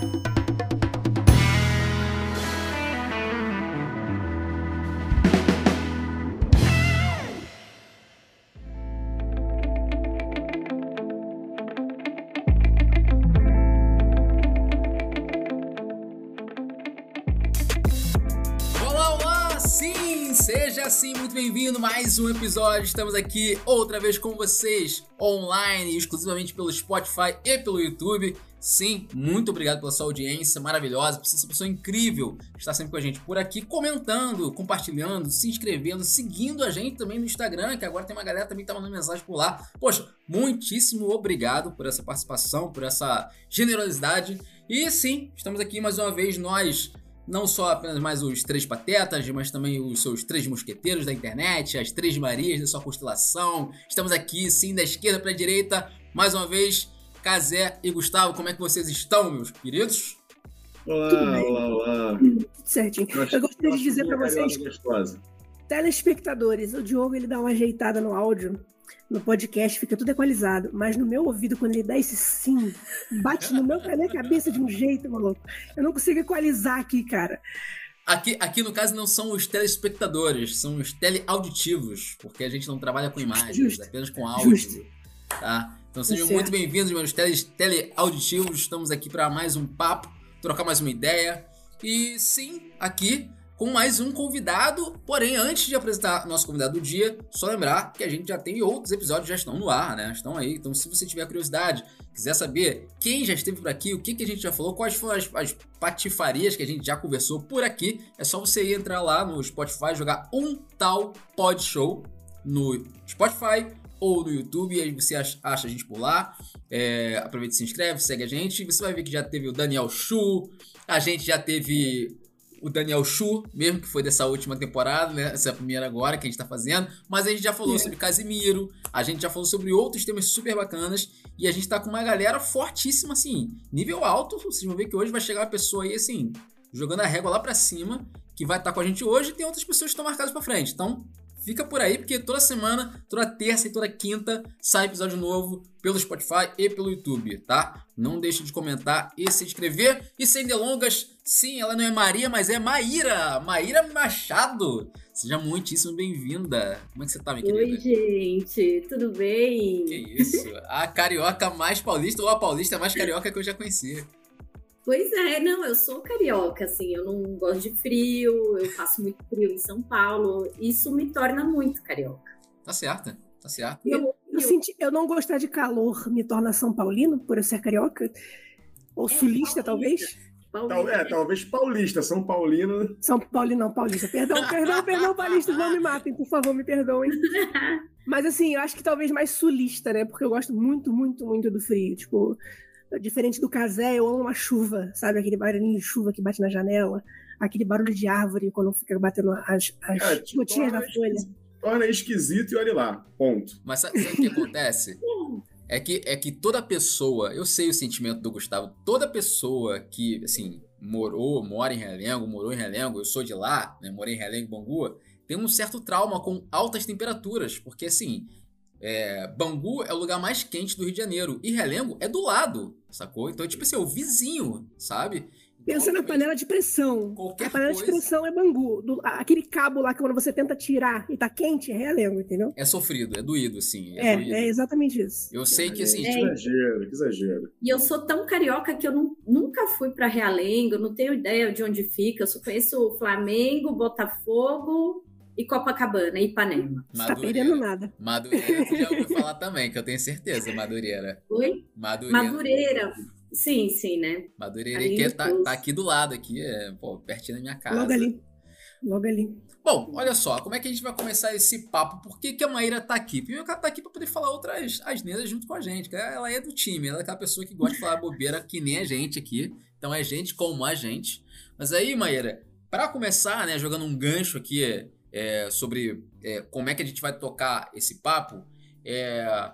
Thank you. Assim muito bem-vindo mais um episódio. Estamos aqui outra vez com vocês online, exclusivamente pelo Spotify e pelo YouTube. Sim, muito obrigado pela sua audiência maravilhosa, por essa pessoa incrível está sempre com a gente por aqui, comentando, compartilhando, se inscrevendo, seguindo a gente também no Instagram, que agora tem uma galera também que tá mandando mensagem por lá. Poxa, muitíssimo obrigado por essa participação, por essa generosidade. E sim, estamos aqui mais uma vez nós não só apenas mais os três patetas, mas também os seus três mosqueteiros da internet, as três Marias da sua constelação. Estamos aqui, sim, da esquerda para a direita, mais uma vez, Casé e Gustavo. Como é que vocês estão, meus queridos? Olá, olá, olá. Tudo certinho. Eu gostaria de dizer para vocês, telespectadores, o Diogo ele dá uma ajeitada no áudio no podcast fica tudo equalizado, mas no meu ouvido, quando ele dá esse sim, bate no meu, na minha cabeça de um jeito, maluco. Eu não consigo equalizar aqui, cara. Aqui, aqui, no caso, não são os telespectadores, são os teleauditivos, porque a gente não trabalha com imagens, Justo. apenas com áudio. Justo. Tá? Então sejam tá muito bem-vindos, meus tele, teleauditivos. Estamos aqui para mais um papo, trocar mais uma ideia. E sim, aqui com mais um convidado. Porém, antes de apresentar nosso convidado do dia, só lembrar que a gente já tem outros episódios já estão no ar, né? Estão aí. Então, se você tiver curiosidade, quiser saber quem já esteve por aqui, o que, que a gente já falou, quais foram as, as patifarias que a gente já conversou por aqui, é só você entrar lá no Spotify, jogar um tal pod show no Spotify ou no YouTube, e aí você acha, a gente por lá. É, aproveita se inscreve, segue a gente. Você vai ver que já teve o Daniel Chu, a gente já teve o Daniel Chu, mesmo que foi dessa última temporada, né? Essa é a primeira agora que a gente tá fazendo. Mas a gente já falou é. sobre Casimiro, a gente já falou sobre outros temas super bacanas. E a gente tá com uma galera fortíssima, assim, nível alto. Vocês vão ver que hoje vai chegar uma pessoa aí, assim, jogando a régua lá pra cima, que vai estar tá com a gente hoje. E tem outras pessoas que estão marcadas pra frente. Então, Fica por aí, porque toda semana, toda terça e toda quinta sai episódio novo pelo Spotify e pelo YouTube, tá? Não deixe de comentar e se inscrever. E sem delongas, sim, ela não é Maria, mas é Maíra. Maíra Machado. Seja muitíssimo bem-vinda. Como é que você tá, minha querida? Oi, gente. Tudo bem? Que isso. A carioca mais paulista ou a paulista mais carioca que eu já conheci. Pois é, não, eu sou carioca, assim, eu não gosto de frio, eu faço muito frio em São Paulo, isso me torna muito carioca. Tá certo, tá certo. Eu, eu, senti, eu não gostar de calor me torna São Paulino, por eu ser carioca? Ou é, sulista, talvez? Paulista. É, talvez paulista, São Paulino. São Paulino, não, paulista. Perdão, perdão, perdão, paulistas, não me matem, por favor, me perdoem. Mas assim, eu acho que talvez mais sulista, né? Porque eu gosto muito, muito, muito do frio. Tipo, Diferente do casé, eu amo uma chuva, sabe? Aquele barulhinho de chuva que bate na janela, aquele barulho de árvore quando fica batendo as, as é, gotinhas da folha. Torna esquisito e olha lá, ponto. Mas sabe, sabe o que acontece? É que, é que toda pessoa, eu sei o sentimento do Gustavo, toda pessoa que, assim, morou, mora em Realengo, morou em Realengo, eu sou de lá, né, morei em Realengo, Bangu, tem um certo trauma com altas temperaturas, porque, assim, é, Bangu é o lugar mais quente do Rio de Janeiro. E Relengo é do lado, sacou? Então, tipo assim, é o vizinho, sabe? Pensa na panela de pressão. Qualquer a panela coisa. de pressão é Bangu. Do, aquele cabo lá que quando você tenta tirar e tá quente é Realengo, entendeu? É sofrido, é doído, assim. É, é, doído. é exatamente isso. Eu sei que, assim... É. Tipo... Que exagero, que exagero. E eu sou tão carioca que eu não, nunca fui para Realengo, não tenho ideia de onde fica. Eu só conheço Flamengo, Botafogo e Copacabana, e Ipanema. Madureira. Tá perdendo nada. Madureira, já ouviu falar também, que eu tenho certeza, Madureira. Oi? Madureira. Madureira. Sim, sim, né? Madureira, que tá, tá, aqui do lado, aqui, é, pô, pertinho da minha casa. Logo ali. Logo ali. Bom, olha só, como é que a gente vai começar esse papo? Por que, que a Maíra tá aqui? Primeiro que ela tá aqui pra poder falar outras asneiras junto com a gente. Ela é do time, ela é aquela pessoa que gosta de falar bobeira que nem a gente aqui. Então é gente como a gente. Mas aí, Maíra, para começar, né, jogando um gancho aqui é, sobre é, como é que a gente vai tocar esse papo, é,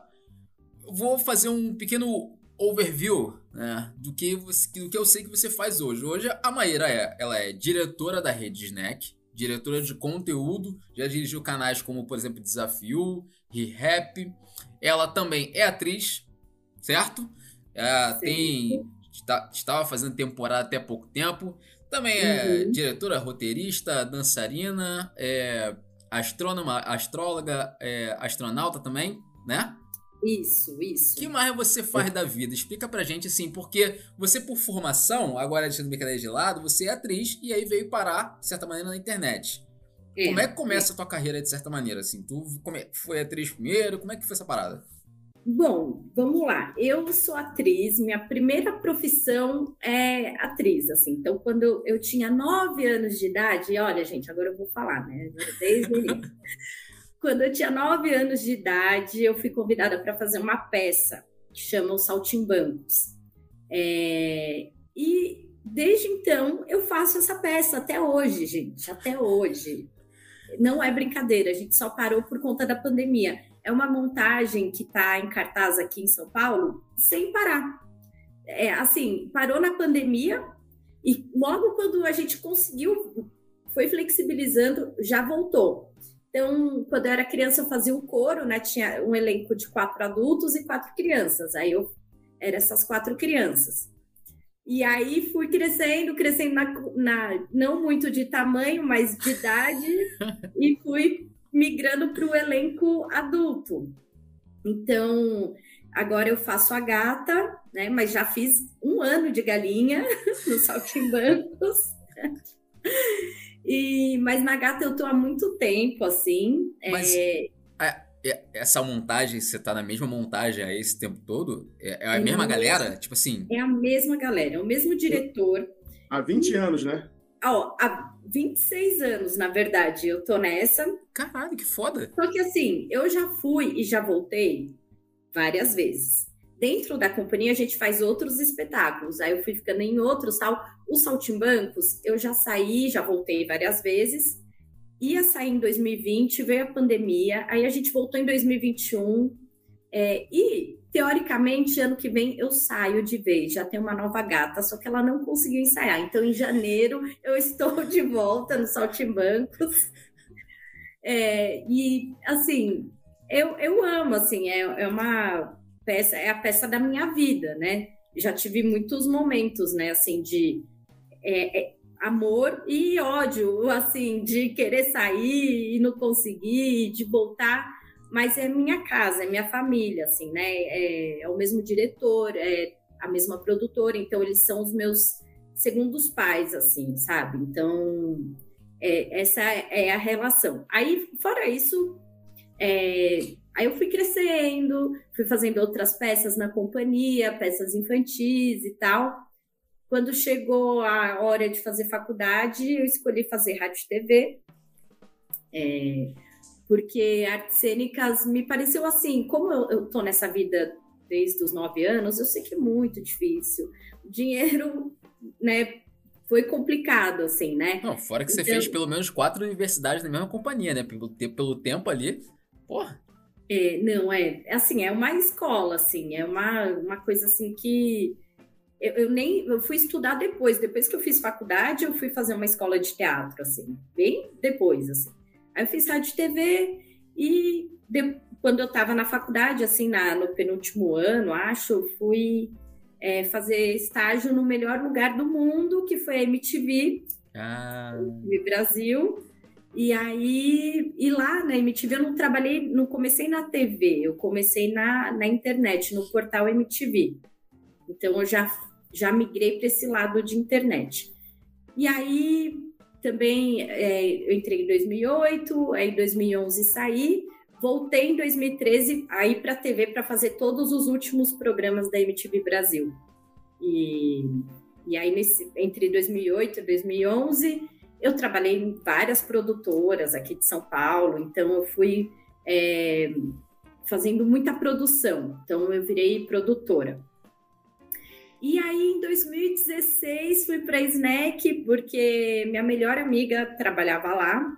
vou fazer um pequeno overview né, do, que você, do que eu sei que você faz hoje. Hoje a Maíra é, ela é diretora da rede Snack, diretora de conteúdo, já dirigiu canais como, por exemplo, Desafio, ReHap. Ela também é atriz, certo? É, tem estava fazendo temporada até pouco tempo. Também é Uhum. diretora, roteirista, dançarina, é astrônoma, astróloga, é astronauta também, né? Isso, isso. O que mais você faz da vida? Explica pra gente assim, porque você, por formação, agora deixando brincadeira de lado, você é atriz e aí veio parar, de certa maneira, na internet. Como é que começa a tua carreira, de certa maneira, assim? Tu come- foi atriz primeiro? Como é que foi essa parada? Bom, vamos lá. Eu sou atriz, minha primeira profissão é atriz, assim. Então, quando eu, tinha nove anos de idade, olha, gente, agora eu vou falar, né? Desde o início. Quando eu tinha nove anos de idade, eu fui convidada para fazer uma peça que chama Os Saltimbancos. É, E desde então eu faço essa peça até hoje, gente, até hoje. Não é brincadeira, a gente só parou por conta da pandemia. É uma montagem que está em cartaz aqui em São Paulo sem parar. É assim, parou na pandemia e logo quando a gente conseguiu, foi flexibilizando, já voltou. Então, quando eu era criança, eu fazia o coro, né? Tinha um elenco de quatro adultos e quatro crianças. Aí eu era essas quatro crianças. E aí fui crescendo, crescendo na, na não muito de tamanho, mas de idade, e fui migrando para o elenco adulto. Então, agora eu faço a gata, né? Mas já fiz um ano de galinha no Saltimbancos. E, mas na gata eu tô há muito tempo, assim. Mas- é, É- Essa montagem, você tá na mesma montagem aí esse tempo todo? É, é a É mesma galera? Tipo assim, é a mesma galera, é o mesmo diretor. Há 20 anos, né? Ah, Ó, há 26 anos, na verdade, eu tô nessa. caralho, que foda. Só que assim, eu já fui e já voltei várias vezes. Dentro da companhia a gente faz outros espetáculos. Aí eu fui ficando em outros tal. Os Saltimbancos, eu já saí, já voltei várias vezes. Ia sair em 2020, veio a pandemia, aí a gente voltou em 2021. é, e, teoricamente, ano que vem eu saio de vez, já tem uma nova gata, só que ela não conseguiu ensaiar. Então, em janeiro, eu estou de volta no Saltimbancos. É, e, assim, eu, eu amo, assim, é, é uma peça, é a peça da minha vida, né? Já tive muitos momentos, né, assim, de é, é, amor e ódio, assim, de querer sair e não conseguir, de voltar, mas é minha casa, é minha família, assim, né? É, é o mesmo diretor, é a mesma produtora, então eles são os meus segundos pais, assim, sabe? Então, é, essa é a relação. Aí, fora isso, é, aí eu fui crescendo, fui fazendo outras peças na companhia, peças infantis e tal. Quando chegou a hora de fazer faculdade, eu escolhi fazer rádio e TV, é, porque artes cênicas me pareceu assim, como eu, tô nessa vida desde os nove anos, eu sei que é muito difícil. O dinheiro, né, foi complicado, assim, né? Não, fora que você Então- fez pelo menos quatro universidades na mesma companhia, né? Pelo, pelo tempo ali. Porra. É, não, é assim, é uma escola, assim, é uma, uma coisa assim que eu, eu nem eu fui estudar depois, depois que eu fiz faculdade, eu fui fazer uma escola de teatro, assim, bem depois, assim. Aí eu fiz rádio e TV e de- quando eu estava na faculdade, assim, na, no penúltimo ano, acho, eu fui é, fazer estágio no melhor lugar do mundo, que foi a MTV, Ah, MTV Brasil. E aí, e lá na MTV eu não trabalhei, não comecei na TV, eu comecei na, na internet, no portal MTV. Então eu já, já migrei para esse lado de internet. E aí também é, eu entrei em 2008, aí em 2011 saí, voltei em 2013 aí para a TV para fazer todos os últimos programas da MTV Brasil. E, e aí nesse, entre 2008 e 2011 eu trabalhei em várias produtoras aqui de São Paulo, então eu fui é, fazendo muita produção, então eu virei produtora. E aí, em 2016, fui para a Snack, porque minha melhor amiga trabalhava lá,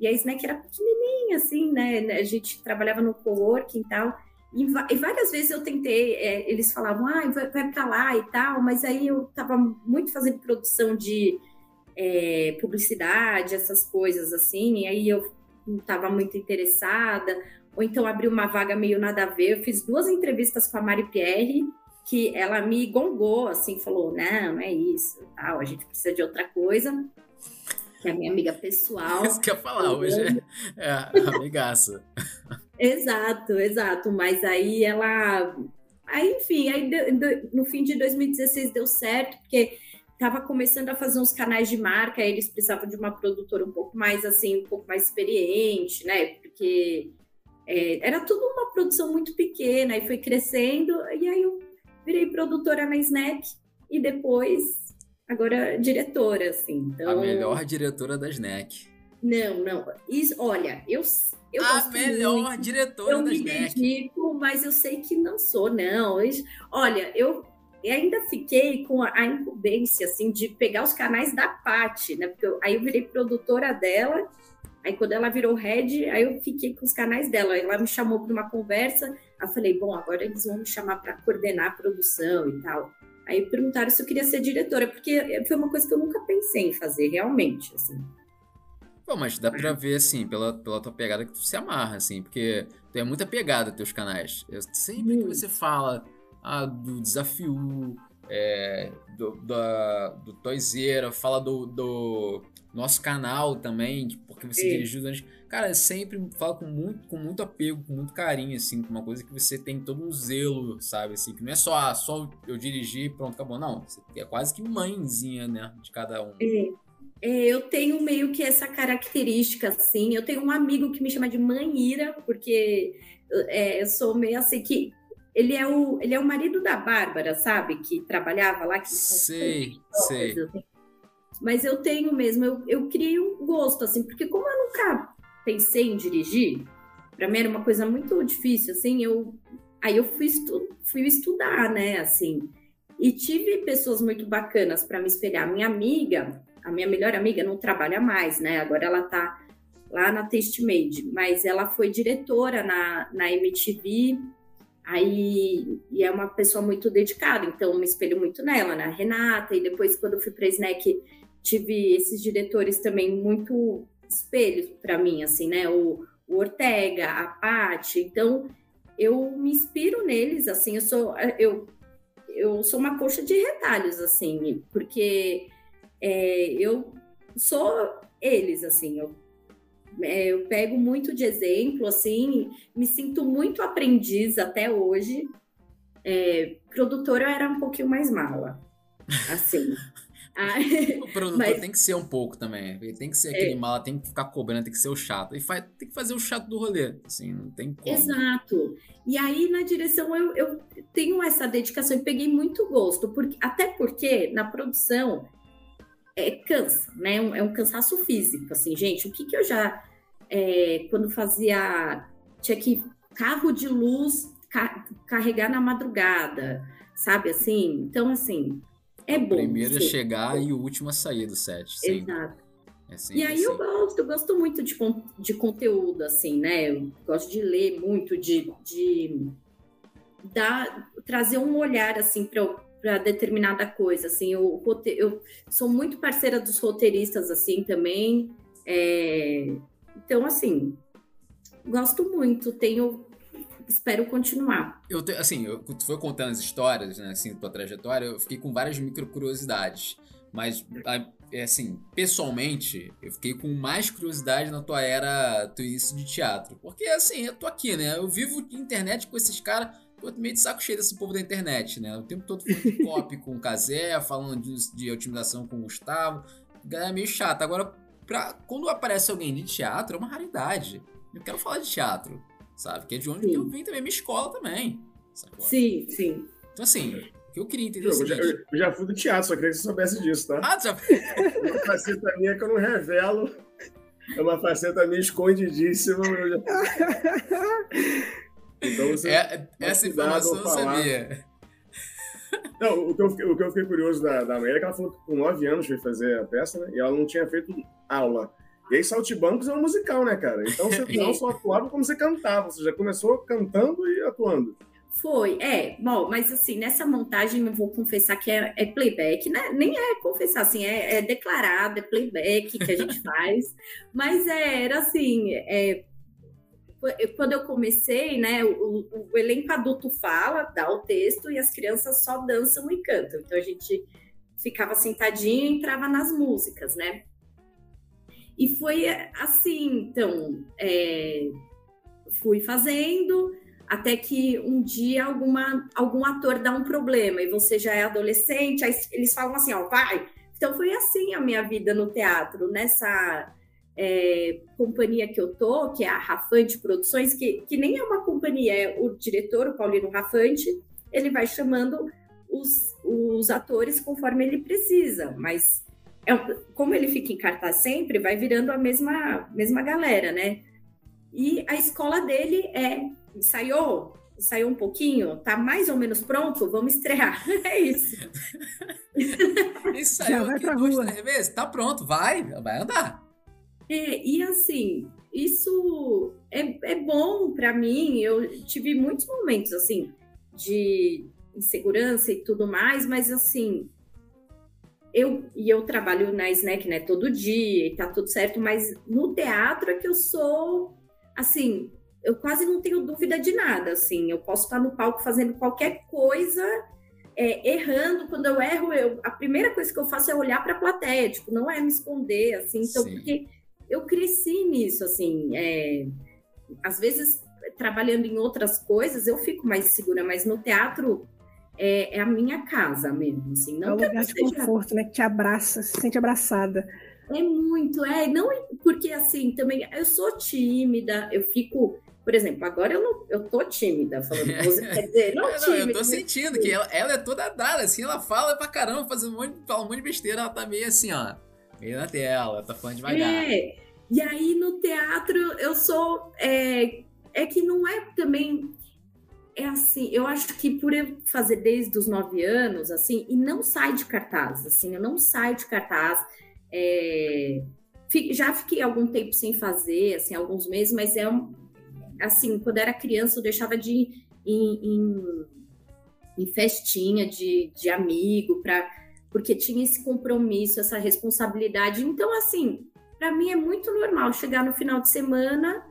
e a Snack era pequenininha, assim, né? A gente trabalhava no coworking e tal, e, várias vezes eu tentei, é, eles falavam, ah, vai, vai para lá e tal, mas aí eu estava muito fazendo produção de é, publicidade, essas coisas assim, e aí eu não estava muito interessada, ou então abri uma vaga meio nada a ver. Eu fiz duas entrevistas com a Mari Pierre, que ela me gongou, assim, falou, não, não é isso, tal, a gente precisa de outra coisa, que é a minha amiga pessoal. Isso que eu ia falar, hoje é, é amigaça. exato, exato, mas aí ela... Aí, enfim, aí no fim de 2016 deu certo, porque estava começando a fazer uns canais de marca, eles precisavam de uma produtora um pouco mais, assim, um pouco mais experiente, né, porque... É, era tudo uma produção muito pequena, e foi crescendo, e aí eu virei produtora na Snap e depois, agora, diretora, assim. Então... A melhor diretora da Snack. Não, não. Isso, olha, eu, eu A melhor muito, diretora eu da me Snack. Dedico, mas eu sei que não sou, não. Olha, eu ainda fiquei com a incumbência, assim, de pegar os canais da Paty, né? Porque eu, aí eu virei produtora dela Aí quando ela virou head, aí eu fiquei com os canais dela. Ela me chamou para uma conversa. Aí eu falei, bom, agora eles vão me chamar para coordenar a produção e tal. Aí perguntaram se eu queria ser diretora, porque foi uma coisa que eu nunca pensei em fazer, realmente, assim. Pô, mas dá pra ver, assim, pela, pela tua pegada que tu se amarra, assim, porque tu é muita pegada teus canais. Eu, sempre que você fala ah, do desafio, é, do, da, do Toyzeira, fala do, do nosso canal também, porque você Sim. dirigiu durante. Cara, sempre fala com muito, com muito apego, com muito carinho, assim, com uma coisa que você tem todo um zelo, sabe? Assim, que não é só, ah, só eu dirigir pronto, acabou. Não, você é quase que mãezinha, né? De cada um. É. É, eu tenho meio que essa característica, assim. Eu tenho um amigo que me chama de Manira, porque é, eu sou meio assim que. Ele é, o, ele é o marido da Bárbara, sabe? Que trabalhava lá. Que sei, sei. Assim. Mas eu tenho mesmo, eu, eu criei um gosto, assim, porque como eu nunca pensei em dirigir, para mim era uma coisa muito difícil, assim, eu aí eu fui, estu, fui estudar, né, assim, e tive pessoas muito bacanas para me espelhar. Minha amiga, a minha melhor amiga não trabalha mais, né, agora ela tá lá na Tastemade, mas ela foi diretora na, na MTV, aí e é uma pessoa muito dedicada, então me espelho muito nela, né, Renata, e depois quando eu fui para Snack tive esses diretores também muito espelhos para mim, assim, né? O, o Ortega, a Paty. Então, eu me inspiro neles, assim, eu sou eu, eu sou uma coxa de retalhos, assim, porque é, eu sou eles, assim, eu, é, eu pego muito de exemplo, assim, me sinto muito aprendiz até hoje. É, produtora eu era um pouquinho mais mala, assim. Ah, o produtor mas... tem que ser um pouco também. Ele tem que ser aquele é. mala, tem que ficar cobrando, tem que ser o chato. E faz, tem que fazer o chato do rolê. Assim, não tem como. Exato. E aí, na direção, eu, eu tenho essa dedicação e peguei muito gosto. Porque, até porque na produção é, cansa, né? É um cansaço físico. Assim, gente, o que, que eu já. É, quando fazia. Tinha que carro de luz ca carregar na madrugada, sabe assim? Então, assim é bom. O primeiro a chegar e o último a sair do set. Sempre. Exato. É e aí assim. eu gosto, gosto muito de, de conteúdo, assim, né? Eu gosto de ler muito, de, de dar, trazer um olhar, assim, para determinada coisa, assim. Eu, eu sou muito parceira dos roteiristas, assim, também. É, então, assim, gosto muito, tenho espero continuar. Eu te, assim, eu, tu foi contando as histórias, né, assim, tua trajetória, eu fiquei com várias micro curiosidades. Mas, é assim, pessoalmente, eu fiquei com mais curiosidade na tua era, teu início de teatro. Porque, assim, eu tô aqui, né? Eu vivo de internet com esses caras. Tô meio de saco cheio desse povo da internet, né? O tempo todo falando de copy com o Casé, falando de, de otimização com o Gustavo. Galera meio chato. Agora, pra, quando aparece alguém de teatro, é uma raridade. Eu quero falar de teatro sabe? Que é de onde eu vim também, minha escola também. Sacou? Sim, sim. Então, assim, o que eu queria entender. É eu, já, eu, já, fui do teatro, só queria que você soubesse disso, tá? Ah, já. uma faceta minha que eu não revelo. É uma faceta minha escondidíssima. Já... Então você. É, essa informação eu sabia. Não, o que, eu, o que eu fiquei curioso da, da Amélia é que ela falou que com 9 anos foi fazer a peça, né? E ela não tinha feito aula. E aí, Saltibancos é um musical, né, cara? Então você não só atuava como você cantava, você já começou cantando e atuando. Foi, é. Bom, mas assim, nessa montagem eu vou confessar que é, é playback, né? Nem é confessar, assim, é, é, declarado, é playback que a gente faz. mas é, era assim, é, quando eu comecei, né, o, o, elenco adulto fala, dá o texto e as crianças só dançam e cantam. Então a gente ficava sentadinho e entrava nas músicas, né? E foi assim, então, é, fui fazendo até que um dia alguma, algum ator dá um problema e você já é adolescente, aí eles falam assim, ó, vai. Então foi assim a minha vida no teatro, nessa é, companhia que eu tô, que é a Rafante Produções, que, que nem é uma companhia, é o diretor, o Paulino Rafante, ele vai chamando os, os atores conforme ele precisa, mas é, como ele fica em cartaz sempre, vai virando a mesma, mesma galera, né? E a escola dele é ensaiou, ensaiou um pouquinho, tá mais ou menos pronto, vamos estrear. É isso. Ensaiou vai pra rua. Vezes, tá pronto, vai, vai andar. É, e assim, isso é, é bom para mim. Eu tive muitos momentos assim de insegurança e tudo mais, mas assim, eu e eu trabalho na Snack né, todo dia e tá tudo certo, mas no teatro é que eu sou assim, eu quase não tenho dúvida de nada, assim, eu posso estar no palco fazendo qualquer coisa, é, errando, quando eu erro, eu, a primeira coisa que eu faço é olhar para a plateia, tipo, não é me esconder, assim, então, Sim. porque eu cresci nisso, assim, é, às vezes, trabalhando em outras coisas, eu fico mais segura, mas no teatro, é, é, a minha casa mesmo, assim. Não é um lugar de seja... conforto, né? Que te abraça, se sente abraçada. É muito, é. Não, porque assim, também eu sou tímida, eu fico por exemplo, agora eu, não, eu tô tímida falando você, quer dizer, não, não tímida. Eu tô sentindo que ela, ela, é toda dada, assim, ela fala pra caramba, faz um monte, fala um monte de besteira, ela tá meio assim, ó, meio na tela, tá falando devagar. É, e aí no teatro eu sou, é, é que não é também, é assim, eu acho que por eu fazer desde os nove anos, assim, e não sai de cartaz, assim, eu não saio de cartaz, é, já fiquei algum tempo sem fazer, assim, alguns meses, mas é um, assim, quando era criança, eu deixava de ir em, em, em festinha de, de amigo, pra, porque tinha esse compromisso, essa responsabilidade. Então, assim, para mim é muito normal chegar no final de semana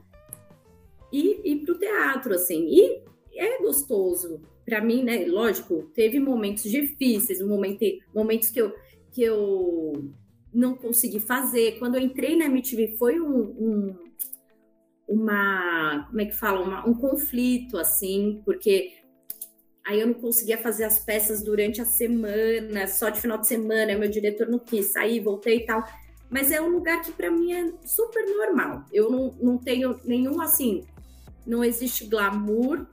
e ir para o teatro, assim. E é gostoso. Para mim, né? Lógico, teve momentos difíceis, momento, momentos que eu, que eu não consegui fazer. Quando eu entrei na MTV, foi um, um uma, como é que fala, uma, um conflito, assim, porque aí eu não conseguia fazer as peças durante a semana, só de final de semana, meu diretor não quis sair, voltei e tal. Mas é um lugar que para mim é super normal. Eu não, não tenho nenhum, assim, não existe glamour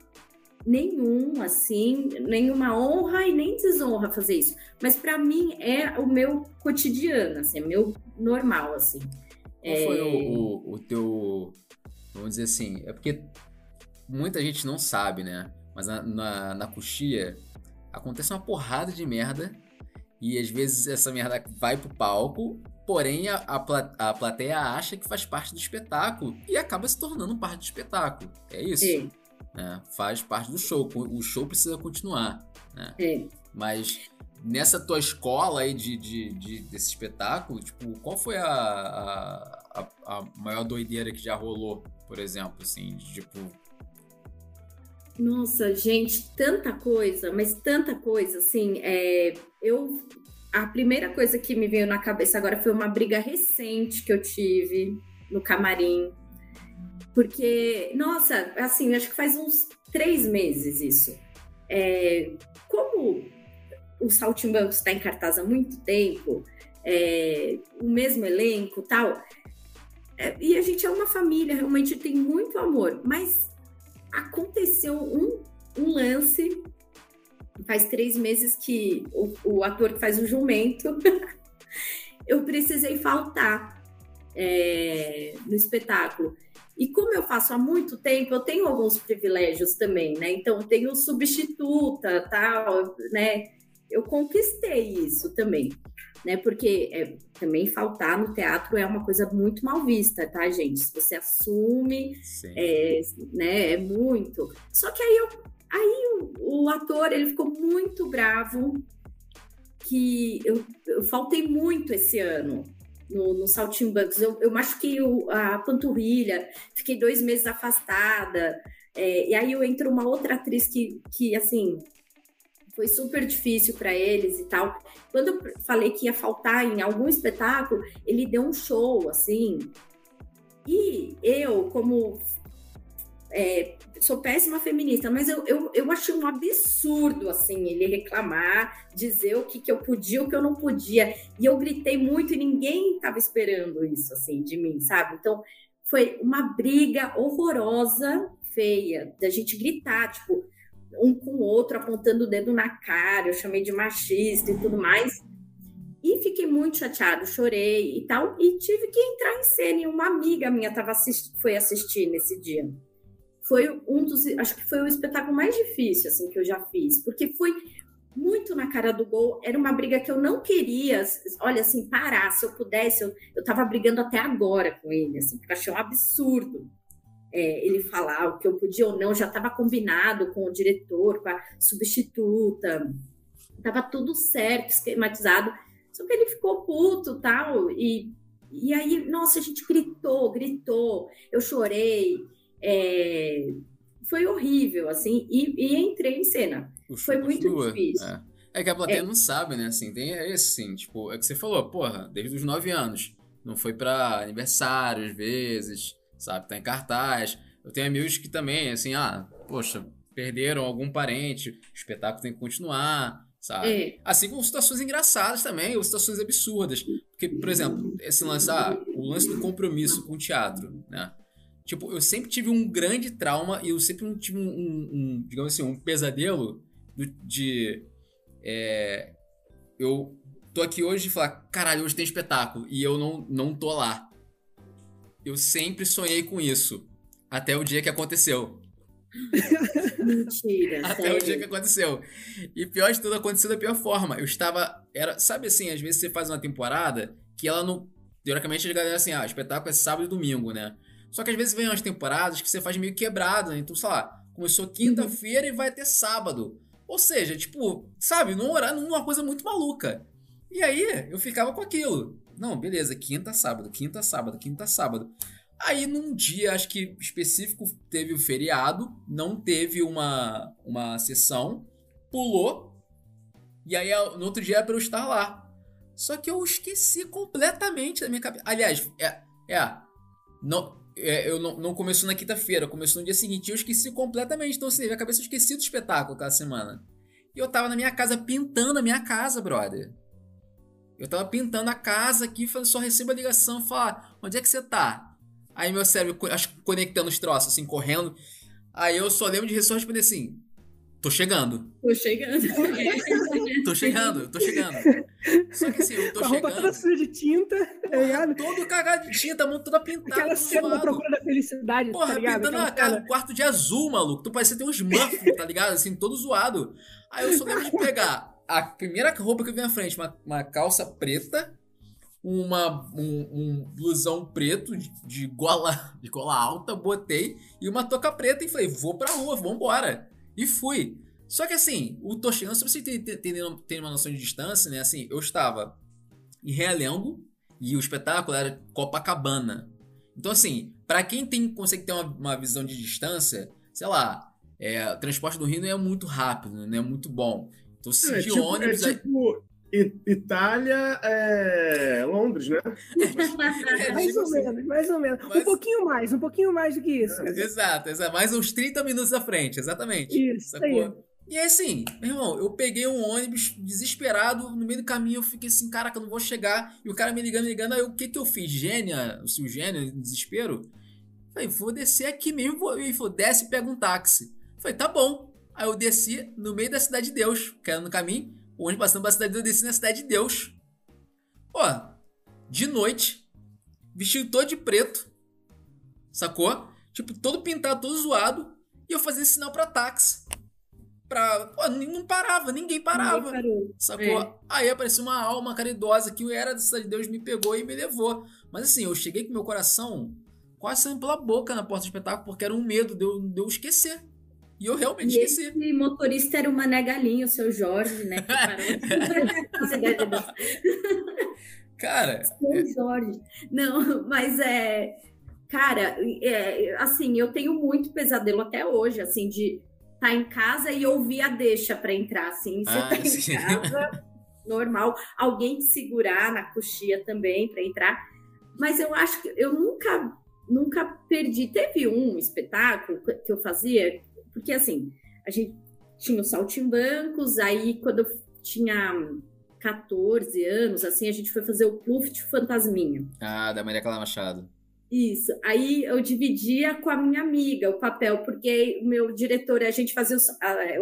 nenhum, assim, nenhuma honra e nem desonra fazer isso. Mas para mim é o meu cotidiano, assim, é meu normal, assim. Qual é... foi o, o, o teu Vamos dizer assim, é porque muita gente não sabe, né? Mas na, na, na coxia acontece uma porrada de merda e às vezes essa merda vai pro palco, porém a, a, a plateia acha que faz parte do espetáculo e acaba se tornando parte do espetáculo. É isso? Sim. Né? Faz parte do show. O show precisa continuar. Né? Sim. Mas nessa tua escola aí de, de, de, desse espetáculo, tipo, qual foi a, a, a maior doideira que já rolou por exemplo, assim, de, tipo. Nossa, gente, tanta coisa, mas tanta coisa, assim, é, eu a primeira coisa que me veio na cabeça agora foi uma briga recente que eu tive no camarim. Porque, nossa, assim, acho que faz uns três meses isso. É, como o Saltimbancos está em cartaz há muito tempo, é, o mesmo elenco tal, é, e a gente é uma família, realmente tem muito amor. Mas aconteceu um, um lance faz três meses que o, o, ator que faz o jumento, eu precisei faltar é, no espetáculo. E como eu faço há muito tempo, eu tenho alguns privilégios também, né? Então, eu tenho substituta, tal, né? Eu conquistei isso também né? Porque é, também faltar no teatro é uma coisa muito mal vista, tá, gente? Se você assume, é, né, é muito. Só que aí, eu, aí o, o, ator ele ficou muito bravo que eu, eu faltei muito esse ano. No, no Saltimbancos. Eu, eu machuquei o, a panturrilha, fiquei dois meses afastada. É, e aí eu entro uma outra atriz que, que assim, foi super difícil para eles e tal. Quando eu falei que ia faltar em algum espetáculo, ele deu um show, assim. E eu, como é, sou péssima feminista, mas eu, eu, eu achei um absurdo, assim, ele reclamar, dizer o que, que eu podia, o que eu não podia. E eu gritei muito e ninguém estava esperando isso, assim, de mim, sabe? Então, foi uma briga horrorosa, feia, da gente gritar, tipo, um com o outro, apontando o dedo na cara, eu chamei de machista e tudo mais. E fiquei muito chateado, chorei e tal, e tive que entrar em cena. E uma amiga minha tava foi assistir nesse dia foi um dos, acho que foi o espetáculo mais difícil assim que eu já fiz, porque foi muito na cara do gol, era uma briga que eu não queria, olha assim, parar, se eu pudesse, eu, eu tava brigando até agora com ele, assim, porque eu achei um absurdo é, ele falar o que eu podia ou não, já estava combinado com o diretor, com a substituta, tava tudo certo, esquematizado, só que ele ficou puto tal, e, e aí, nossa, a gente gritou, gritou, eu chorei, é, foi horrível, assim, e, e entrei em cena. foi muito difícil. É. é. que a plateia é. não sabe, né? Assim, tem é esse, assim, tipo, é que você falou, porra, desde os nove anos. Não foi para aniversário, às vezes, sabe? Tá em cartaz. Eu tenho amigos que também, assim, ah, poxa, perderam algum parente, o espetáculo tem que continuar, sabe? É. Assim como situações engraçadas também, ou situações absurdas. Porque, por exemplo, esse lance, ah, o lance do compromisso com o teatro, né? Tipo, eu sempre tive um grande trauma e eu sempre tive um, um, um digamos assim, um pesadelo do, de. É, eu tô aqui hoje e falar, caralho, hoje tem espetáculo e eu não, não tô lá. Eu sempre sonhei com isso. Até o dia que aconteceu. Mentira. Até sério? o dia que aconteceu. E pior de tudo, aconteceu da pior forma. Eu estava. Era, sabe assim, às vezes você faz uma temporada que ela não. Teoricamente, a galera assim, ah, o espetáculo é sábado e domingo, né? Só que às vezes vem umas temporadas que você faz meio quebrado, né? Então, sei lá, começou quinta-feira e vai até sábado. Ou seja, tipo, sabe, num horário, numa coisa muito maluca. E aí eu ficava com aquilo. Não, beleza, quinta, sábado, quinta, sábado, quinta, sábado. Aí num dia, acho que específico, teve o feriado, não teve uma, uma sessão, pulou. E aí no outro dia era pra eu estar lá. Só que eu esqueci completamente da minha cabeça. Aliás, é. É. Não, é, eu não, não começou na quinta-feira, começou no dia seguinte. Eu esqueci completamente. Então, assim, na cabeça eu esqueci do espetáculo aquela semana. E eu tava na minha casa pintando a minha casa, brother. Eu tava pintando a casa aqui, só recebo a ligação, falar, onde é que você tá? Aí meu cérebro, acho conectando os troços, assim, correndo. Aí eu só lembro de responder assim, Tô chegando. Tô chegando. tô chegando, tô chegando. Só que assim, eu tô a chegando. A roupa toda suja de tinta, tá ligado? Todo cagado de tinta, a mão toda pintada. Aquela cena da procura da felicidade, Porra, tá ligado? pintando a cara, quarto de azul, maluco. Tu parece ter uns muffins, tá ligado? Assim, todo zoado. Aí eu só lembro de pegar a primeira roupa que eu vi na frente, uma, uma calça preta, uma, um, um, blusão preto de, de, gola, de gola alta, botei, e uma touca preta e falei, vou pra rua, vambora. E fui. Só que assim, o Toshiyama, se você tem, uma noção de distância, né? Assim, eu estava em Realengo e o espetáculo era Copacabana. Então, assim, para quem tem, consegue ter uma, uma, visão de distância, sei lá, é, o transporte do Rio não é muito rápido, não é muito bom. Então, se é, de tipo, ônibus. É tipo, Itália é Londres, né? Mais ou menos, mais ou menos. Mas... Um pouquinho mais, um pouquinho mais do que isso. É, exato, exato. Mais uns 30 minutos à frente, exatamente. Isso, sacou? E aí, assim, meu irmão, eu peguei um ônibus desesperado, no meio do caminho eu fiquei assim, caraca, eu não vou chegar. E o cara me ligando, me ligando, aí o que que eu fiz? Gênia, o seu gênio, desespero? Falei, vou descer aqui mesmo. Vou... Ele falou, desce e pega um táxi. Falei, tá bom. Aí eu desci no meio da cidade de Deus, que era no caminho. O ônibus passando pela cidade de Deus, desci na cidade de Deus. Pô, de noite, vestido todo de preto, sacou? Tipo, todo pintado, todo zoado. E eu fazia sinal pra táxi. Pra. Pô, não parava, ninguém parava. Ninguém sacou? É. Aí apareceu uma alma caridosa que era da cidade de Deus, me pegou e me levou. Mas assim, eu cheguei com meu coração quase saindo pela boca na porta do espetáculo, porque era um medo de eu, de eu esquecer. E eu realmente e esqueci. Esse motorista era o Mané Galinho, o seu Jorge, né? Cara. É Jorge. Não, mas é. Cara, é, assim, eu tenho muito pesadelo até hoje, assim, de estar tá em casa e ouvir a deixa para entrar, assim. Você ah, tá sim. em casa, normal, alguém te segurar na coxia também para entrar. Mas eu acho que eu nunca, nunca perdi. Teve um espetáculo que eu fazia, porque assim, a gente tinha os saltimbancos, aí quando eu tinha 14 anos, assim, a gente foi fazer o Pluft Fantasminha. Ah, da Maria Clara Machado. Isso. Aí eu dividia com a minha amiga o papel, porque o meu diretor, a gente fazia os,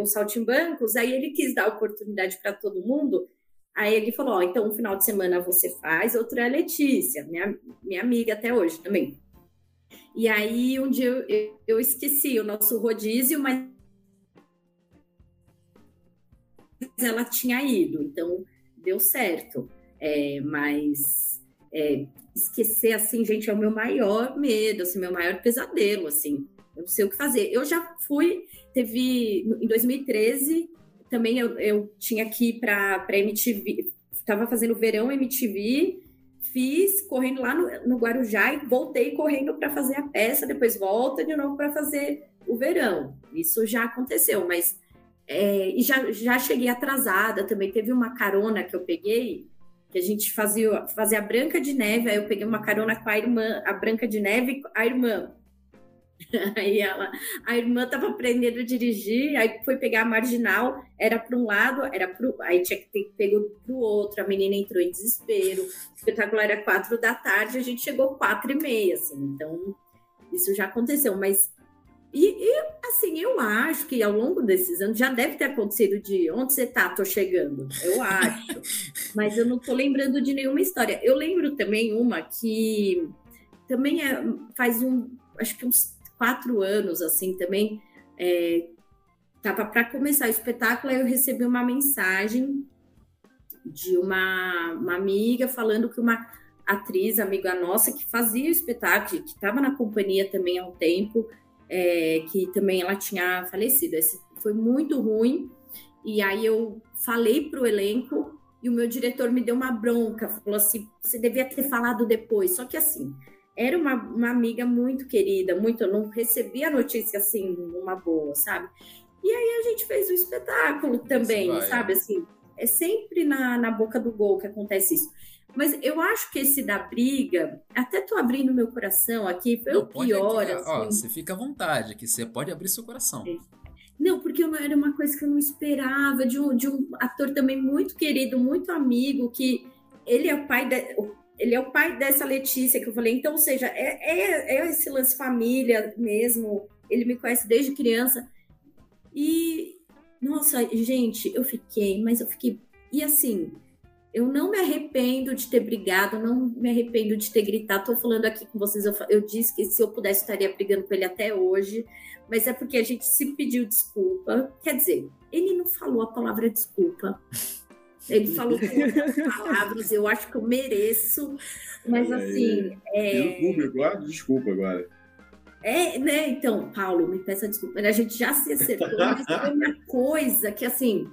os saltimbancos, aí ele quis dar oportunidade para todo mundo. Aí ele falou: Ó, então um final de semana você faz, outro é a Letícia, minha, minha amiga até hoje também. E aí um dia eu, eu esqueci o nosso rodízio, mas ela tinha ido, então deu certo. É, mas é, esquecer, assim, gente, é o meu maior medo, assim, meu maior pesadelo, assim. Eu não sei o que fazer. Eu já fui, teve, em 2013, também eu, eu tinha que ir para MTV, estava fazendo verão MTV, fiz correndo lá no, no Guarujá e voltei correndo para fazer a peça, depois volta de novo para fazer o verão. Isso já aconteceu, mas é, e já, já cheguei atrasada também. Teve uma carona que eu peguei, que a gente fazia, fazia a Branca de Neve, aí eu peguei uma carona com a irmã, a Branca de Neve, a irmã. Aí ela, a irmã estava aprendendo a dirigir, aí foi pegar a marginal, era para um lado, era pro, aí tinha que ter pego para o outro, a menina entrou em desespero. O espetáculo era quatro da tarde, a gente chegou quatro e meia, assim, então isso já aconteceu, mas e, e, assim, eu acho que ao longo desses anos já deve ter acontecido de onde você tá, tô chegando. Eu acho. Mas eu não tô lembrando de nenhuma história. Eu lembro também uma que também é, faz um, acho que uns quatro anos, assim, também. É, tava para começar o espetáculo, aí eu recebi uma mensagem de uma, uma amiga falando que uma atriz, amiga nossa, que fazia o espetáculo, que estava na companhia também há um tempo, é, que também ela tinha falecido. Esse foi muito ruim. E aí eu falei para o elenco e o meu diretor me deu uma bronca, falou assim: você devia ter falado depois. Só que assim, era uma, uma amiga muito querida, muito, eu não recebia a notícia assim, numa boa, sabe? E aí a gente fez o espetáculo também, vai, sabe? Assim, é sempre na, na boca do gol que acontece isso. Mas eu acho que esse da briga, até tô abrindo meu coração aqui, foi não, o pior. Aqui, assim. ó, você fica à vontade, que você pode abrir seu coração. É. Não, porque eu, era uma coisa que eu não esperava, de um, de um ator também muito querido, muito amigo, que ele é o pai de, ele é o pai dessa Letícia que eu falei. Então, ou seja, é, é, é esse lance família mesmo. Ele me conhece desde criança. E, nossa, gente, eu fiquei, mas eu fiquei. E assim, eu não me arrependo de ter brigado, não me arrependo de ter gritado. Estou falando aqui com vocês, eu, eu, disse que se eu pudesse estaria brigando com ele até hoje, mas é porque a gente se pediu desculpa. Quer dizer, ele não falou a palavra desculpa. Ele falou com outras palavras, eu acho que eu mereço, mas assim. É... público, ah, desculpa agora. É, né? Então, Paulo, me peça desculpa. A gente já se acertou, mas foi uma coisa que, assim,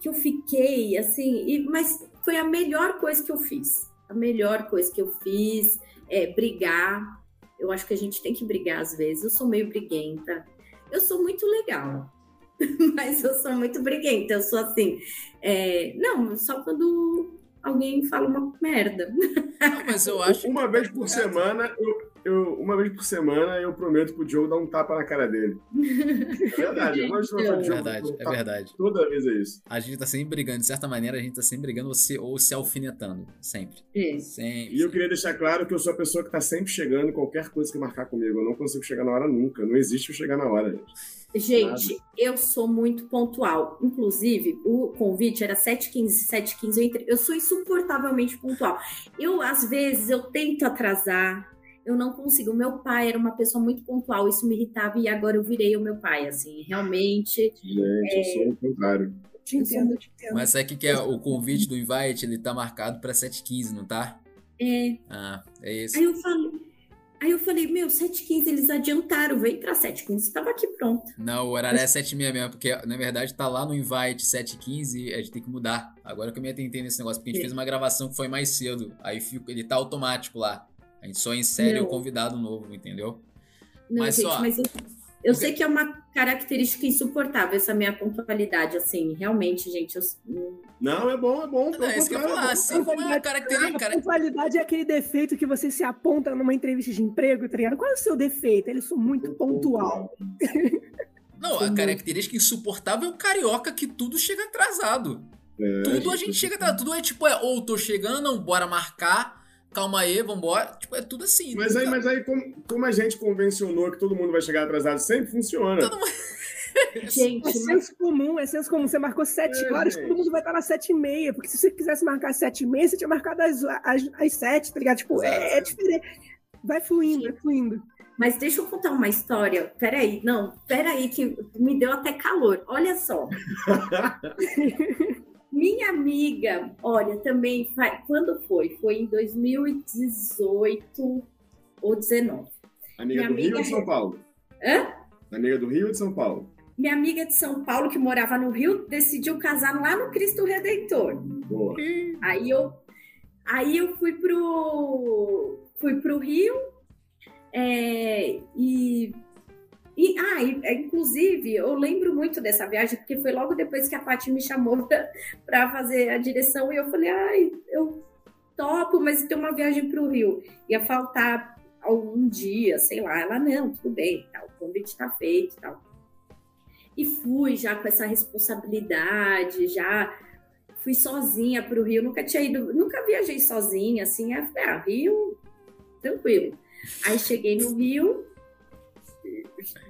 que eu fiquei assim, e, mas foi a melhor coisa que eu fiz. A melhor coisa que eu fiz é brigar. Eu acho que a gente tem que brigar às vezes. Eu sou meio briguenta. Eu sou muito legal, mas eu sou muito briguenta. Eu sou assim. É... Não, só quando alguém fala uma merda. Não, mas eu acho. Uma vez por semana, eu, eu, uma vez por semana eu prometo pro Joe dar um tapa na cara dele. É verdade, eu gosto de é verdade, é verdade. Toda vez é isso. A gente tá sempre brigando, de certa maneira, a gente tá sempre brigando ou se, ou se alfinetando. Sempre. É. Sempre. E eu queria deixar claro que eu sou a pessoa que tá sempre chegando em qualquer coisa que marcar comigo. Eu não consigo chegar na hora nunca. Não existe eu chegar na hora, gente. Gente, Nada. eu sou muito pontual. Inclusive, o convite era 7h15, 7h15. Eu, entre... eu sou insuportavelmente pontual. Eu, às vezes, eu tento atrasar, eu não consigo. O meu pai era uma pessoa muito pontual, isso me irritava e agora eu virei o meu pai, assim, realmente. Gente, é... eu sou o contrário. Te entendo, te entendo. Mas sabe o que, que é o convite do invite? Ele tá marcado para 7h15, não tá? É. Ah, é isso. Aí eu falo. Aí eu falei, meu, 7h15 eles adiantaram, vem pra 7h15, estava aqui pronto. Não, o horário é 7h30 mesmo, porque na verdade tá lá no invite 7h15, a gente tem que mudar. Agora que eu me atentei nesse negócio, porque a gente é. fez uma gravação que foi mais cedo, aí fico, ele tá automático lá. A gente só insere Não. o convidado novo, entendeu? Não, mas gente, só, mas eu, eu sei que é uma característica insuportável essa minha pontualidade, assim, realmente, gente. Eu... Não, é bom, é bom. Não, é isso que eu ia falar, assim, como é a característica. A pontualidade é aquele defeito que você se aponta numa entrevista de emprego, tá ligado? Qual é o seu defeito? Ele sou muito pontual. Não, a característica insuportável é o carioca que tudo chega atrasado. É, tudo a gente, a gente chega atrasado. Tudo é tipo, é, ou tô chegando, não, bora marcar calma aí, vambora. Tipo, é tudo assim. Mas aí, mas aí como, como, a gente convencionou que todo mundo vai chegar atrasado, sempre funciona. Todo mundo... Gente, é senso comum, é senso comum. Você marcou sete é, horas, gente. todo mundo vai estar nas sete e meia. Porque se você quisesse marcar sete e meia, você tinha marcado às, às, às sete, tá ligado? Tipo, é, é, diferente. Vai fluindo, vai fluindo. Mas deixa eu contar uma história. Peraí, não, peraí, que me deu até calor. Olha só. Minha amiga, olha, também, quando foi? Foi em 2018 ou 19. Amiga Minha do amiga... Rio ou de São Paulo? Hã? Amiga do Rio ou de São Paulo? Minha amiga de São Paulo, que morava no Rio, decidiu casar lá no Cristo Redentor. Boa. Aí eu, aí eu fui pro, fui pro Rio é, e e, ah, é, inclusive, eu lembro muito dessa viagem, porque foi logo depois que a Paty me chamou para fazer a direção, e eu falei, ai, eu topo, mas tem uma viagem para o Rio. Ia faltar algum dia, sei lá. Ela, não, tudo bem, tal, o convite está feito tal. E fui já com essa responsabilidade, já fui sozinha para o Rio, nunca tinha ido, nunca viajei sozinha, assim, falei, ah, Rio, tranquilo. Aí cheguei no Rio,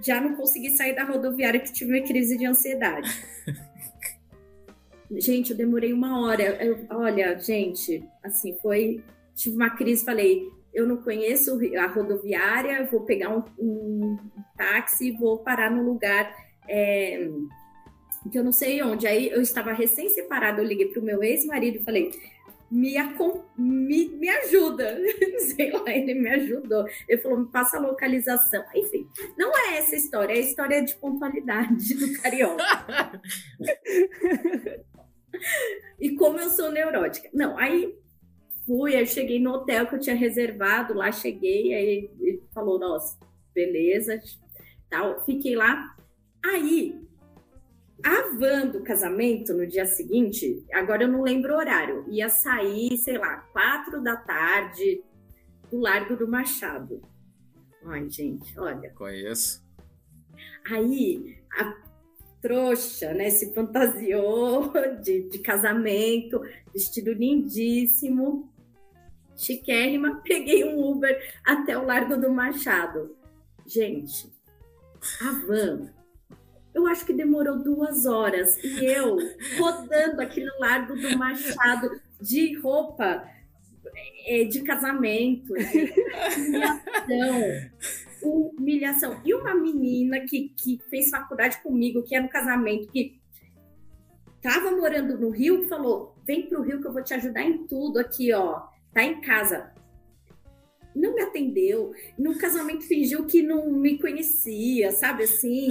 já não consegui sair da rodoviária que tive uma crise de ansiedade. gente, eu demorei uma hora. Eu, olha, gente, assim, foi. Tive uma crise, falei, eu não conheço a rodoviária, vou pegar um, um táxi, vou parar no lugar é, que eu não sei onde. Aí eu estava recém-separada, eu liguei para o meu ex-marido e falei, me, me, me ajuda. Sei lá, ele me ajudou. Ele falou, me passa a localização. Enfim, não é essa história, é a história de pontualidade do carioca. e como eu sou neurótica. Não, aí fui, aí cheguei no hotel que eu tinha reservado, lá cheguei, aí ele falou, nossa, beleza, tal, fiquei lá. Aí a van do casamento, no dia seguinte, agora eu não lembro o horário, ia sair, sei lá, quatro da tarde do Largo do Machado. Ai, gente, olha. Conheço. Aí, a trouxa, né, se fantasiou de, de casamento, vestido lindíssimo, chiquérrima, peguei um Uber até o Largo do Machado. Gente, a van eu acho que demorou duas horas. E eu rodando aquele largo do Machado de roupa é, de casamento, de humilhação, humilhação. E uma menina que, que fez faculdade comigo, que era no casamento, que estava morando no Rio, falou: vem para o Rio que eu vou te ajudar em tudo aqui, ó. Tá em casa. Não me atendeu. No casamento fingiu que não me conhecia, sabe assim?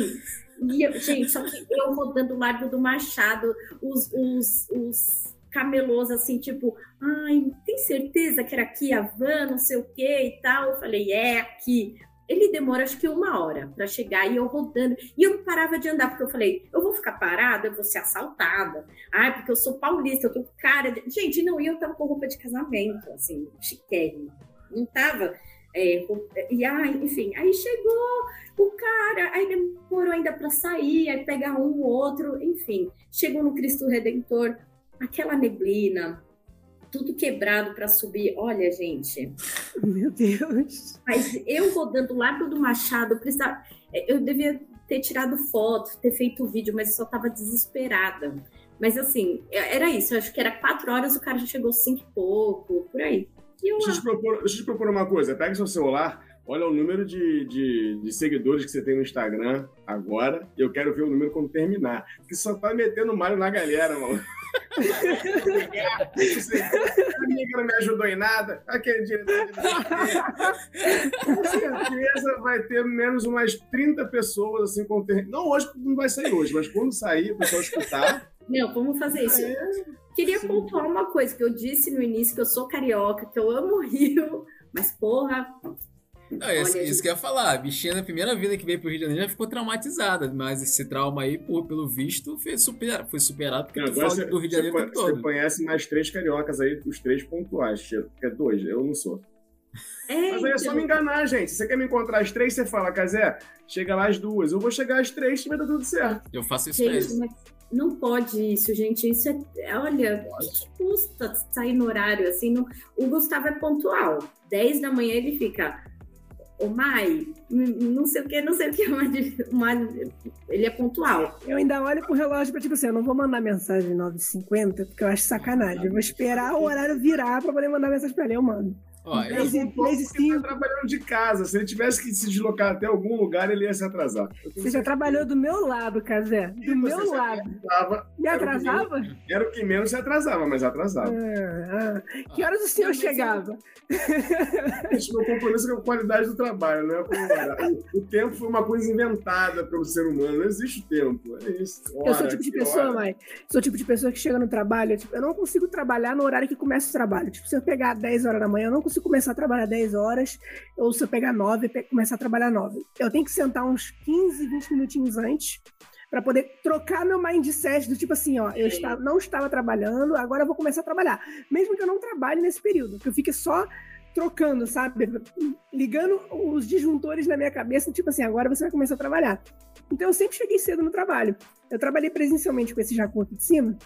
E, gente, só que eu rodando o Largo do Machado, os, os, os camelôs assim, tipo, ai, tem certeza que era aqui a van, não sei o que e tal? Eu falei, é aqui. Ele demora acho que uma hora para chegar e eu rodando. E eu não parava de andar, porque eu falei, eu vou ficar parada, eu vou ser assaltada. Ai, porque eu sou paulista, eu tô cara de. Gente, não, e eu tava com roupa de casamento, assim, chiquérrima. Não tava. É, e aí, enfim, aí chegou o cara, aí demorou ainda para sair, aí pegar um ou outro, enfim, chegou no Cristo Redentor, aquela neblina, tudo quebrado para subir. Olha, gente. Meu Deus. Mas eu rodando lá do Machado, eu, precisava, eu devia ter tirado foto, ter feito vídeo, mas só estava desesperada. Mas assim, era isso. Eu acho que era quatro horas, o cara já chegou cinco e pouco, por aí. Deixa, eu te propor, deixa eu te propor uma coisa. Pega seu celular, olha o número de, de, de, seguidores que você tem no Instagram agora, e eu quero ver o número quando terminar. Porque só tá metendo malho na galera, mano. a amiga não me ajudou em nada. Aquele diretor. Com certeza vai ter menos umas 30 pessoas assim com ter... Não, hoje não vai sair hoje, mas quando sair, o pessoal escutar. Não, vamos fazer isso. É, Queria sim. pontuar uma coisa que eu disse no início, que eu sou carioca, que eu amo o Rio, mas porra, não, isso, Olha, isso que eu ia falar. A bichinha na primeira vida que veio pro Rio de Janeiro já ficou traumatizada, mas esse trauma aí, por, pelo visto, foi, super, foi superado porque tu fala do Rio de Janeiro você, todo. Você conhece mais três cariocas aí, os três pontuais, que é dois, eu não sou. É, Mas aí é só me enganar, gente. Você quer me encontrar as três, você fala, Casé, chega lá as duas. Eu vou chegar às três e vai dar tudo certo. Eu faço isso gente, mesmo. Não pode isso, gente. Isso é. Olha, o que custa sair no horário assim? Não... O Gustavo é pontual. 10 da manhã ele fica o Mai, não sei o que, não sei o que, mas, ele é pontual. Eu ainda olho pro relógio pra tipo assim, eu não vou mandar mensagem 9h50, porque eu acho sacanagem. Eu vou esperar o horário virar pra poder mandar mensagem pra ele, eu mando. Ó, eu ele tá trabalhando de casa. Se ele tivesse que se deslocar até algum lugar, ele ia se atrasar. Você já trabalhou do meu lado, Casé. Do meu lado. Atrasava, Me atrasava? Era o, menos, era o que menos se atrasava, mas atrasava. Ah, ah. Que horas o senhor chegava? Gente, meu compromisso com a qualidade do trabalho, é com o tempo foi uma coisa inventada pelo ser humano. Não existe tempo. É isso. Hora, eu sou o tipo de pessoa, hora. mãe. Sou o tipo de pessoa que chega no trabalho. Tipo, eu não consigo trabalhar no horário que começa o trabalho. Tipo, se eu pegar 10 horas da manhã, eu não consigo consigo começar a trabalhar 10 horas, ou se eu pegar 9, começar a trabalhar 9. Eu tenho que sentar uns 15, 20 minutinhos antes para poder trocar meu mindset do tipo assim, ó, eu estava, não estava trabalhando, agora eu vou começar a trabalhar. Mesmo que eu não trabalhe nesse período, que eu fique só trocando, sabe? Ligando os disjuntores na minha cabeça, tipo assim, agora você vai começar a trabalhar. Então eu sempre cheguei cedo no trabalho. Eu trabalhei presencialmente com esse jacu aqui de cima,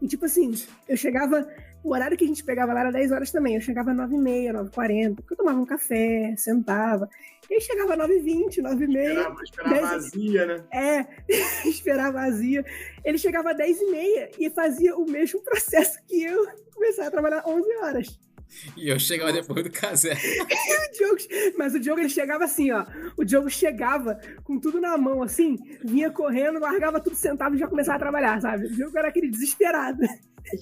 e tipo assim, eu chegava. O horário que a gente pegava lá era 10 horas também. Eu chegava 9h30, 9h40, porque eu tomava um café, sentava. E aí chegava 9h20, 9h30. Esperava, esperava 10... vazia, né? É, esperava vazia. Ele chegava 10h30 e fazia o mesmo processo que eu começar a trabalhar 11 horas. E eu chegava depois do casé. o Diogo, mas o Diogo ele chegava assim, ó. O Diogo chegava com tudo na mão, assim, vinha correndo, largava tudo sentado e já começava a trabalhar, sabe? O Diogo era aquele desesperado.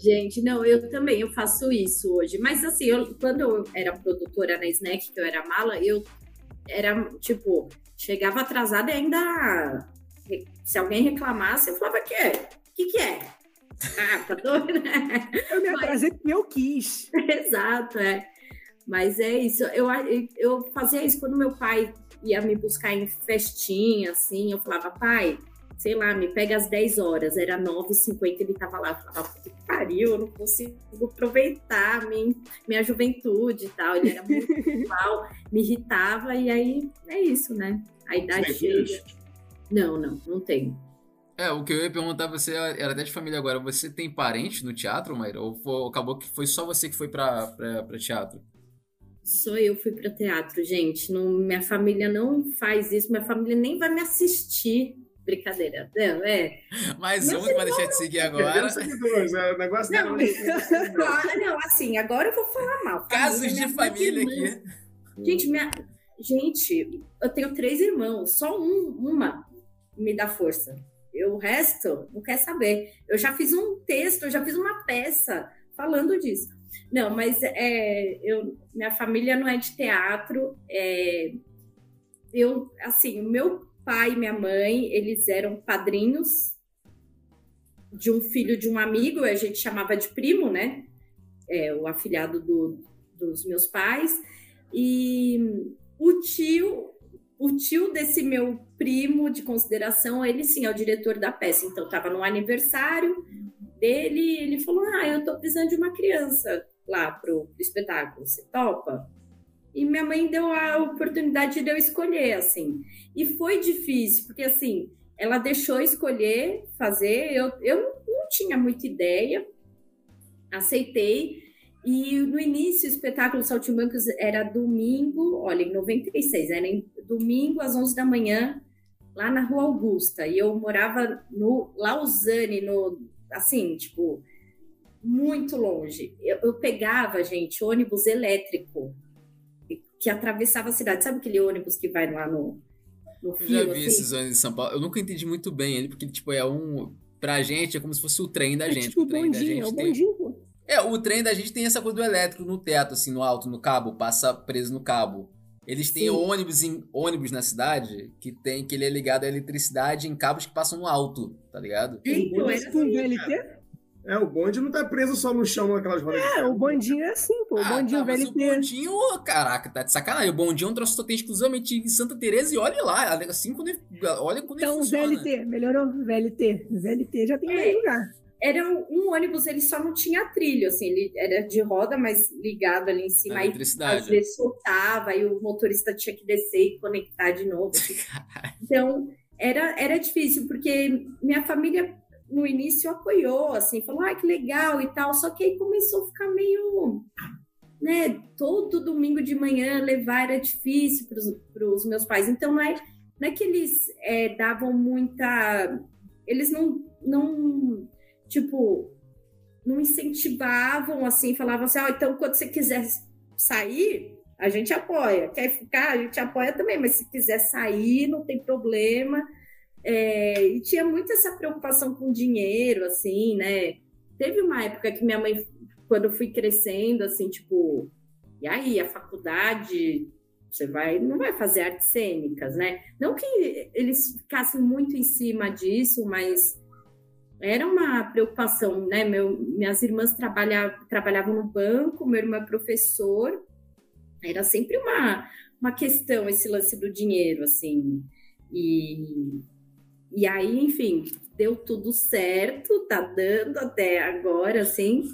Gente, não, eu também, eu faço isso hoje. Mas assim, eu, quando eu era produtora na Snack, que eu era mala, eu era, tipo, chegava atrasada e ainda. Se alguém reclamasse, eu falava, que é? Que, que é? Ah, tá doido, né? Eu me atrasei porque eu quis. Exato, é. Mas é isso. Eu, eu fazia isso quando meu pai ia me buscar em festinha, assim. Eu falava, pai, sei lá, me pega às 10 horas. Era 9h50, ele tava lá. Eu falava, que pariu, eu não consigo aproveitar minha, minha juventude e tal. Ele era muito mal, me irritava. E aí, é isso, né? A idade chega. Não, não, não tenho. É, o que eu ia perguntar você era até de família agora. Você tem parente no teatro, Maíra? Ou foi, acabou que foi só você que foi pra, pra, pra teatro? Só eu fui para teatro, gente. Não, minha família não faz isso, minha família nem vai me assistir. Brincadeira. Não, é. Mais um que vai deixar de seguir agora. Seguidores, é, negócio não, não, não, assim, agora eu vou falar mal. Casos de família aqui. Gente, minha, gente, eu tenho três irmãos, só um, uma me dá força. Eu, o resto não quer saber. Eu já fiz um texto, eu já fiz uma peça falando disso. Não, mas é, eu, minha família não é de teatro. É, eu, assim, o meu pai e minha mãe, eles eram padrinhos de um filho de um amigo, a gente chamava de primo, né? É, o afilhado do, dos meus pais. E o tio o tio desse meu primo de consideração, ele sim é o diretor da peça. Então, estava no aniversário dele, ele falou: Ah, eu estou precisando de uma criança lá pro, pro espetáculo, você topa? E minha mãe deu a oportunidade de eu escolher, assim. E foi difícil, porque assim, ela deixou escolher, fazer, eu, eu não tinha muita ideia, aceitei. E no início, o espetáculo Saltimbancos era domingo, olha, em 96, era em domingo às 11 da manhã, lá na Rua Augusta. E eu morava no Lausanne, no, assim, tipo, muito longe. Eu, eu pegava, gente, ônibus elétrico que atravessava a cidade. Sabe aquele ônibus que vai lá no, no fio? Eu já vi assim? esses ônibus em São Paulo. Eu nunca entendi muito bem ele, porque, tipo, é um pra gente é como se fosse o trem da É gente. tipo o trem da bondinho, gente é o tem... bondinho, pô. É, o trem da gente tem essa coisa do elétrico no teto, assim, no alto, no cabo, passa preso no cabo. Eles têm Sim. ônibus, em, ônibus na cidade que tem que ele é ligado à eletricidade em cabos que passam no alto, tá ligado? Então, era Com assim, VLT? É, o bonde não tá preso só no chão naquelas rodas É, o bondinho é assim, pô. O Ah, bondinho tá, mas o bondinho, caraca, tá de sacanagem. O bondinho é um troço que só tem exclusivamente em Santa Teresa e olha lá, assim quando ele, olha quando Então, ele funciona. VLT, melhorou? VLT. VLT já tem É. mais lugar. era um, um ônibus, ele só não tinha trilho, assim, ele era de roda, mas ligado ali em cima. A Aí, eletricidade. às vezes soltava, aí o motorista tinha que descer e conectar de novo. assim. Então, era, era difícil, porque minha família no início apoiou, assim, falou, ah, que legal e tal, só que aí começou a ficar meio, né, todo domingo de manhã levar era difícil para os meus pais, então não é, não é que eles é, davam muita, eles não, não, tipo, não incentivavam, assim, falavam assim, ó, então quando você quiser sair, a gente apoia, quer ficar, a gente apoia também, mas se quiser sair, não tem problema, é, e tinha muito essa preocupação com dinheiro, assim, né? Teve uma época que minha mãe, quando eu fui crescendo, assim, tipo, e aí, a faculdade, você vai, não vai fazer artes cênicas, né? Não que eles ficassem muito em cima disso, mas era uma preocupação, né? Meu, minhas irmãs trabalha, trabalhavam no banco, meu irmão é professor, era sempre uma, uma questão esse lance do dinheiro, assim, e e aí, enfim, deu tudo certo, tá dando até agora, assim.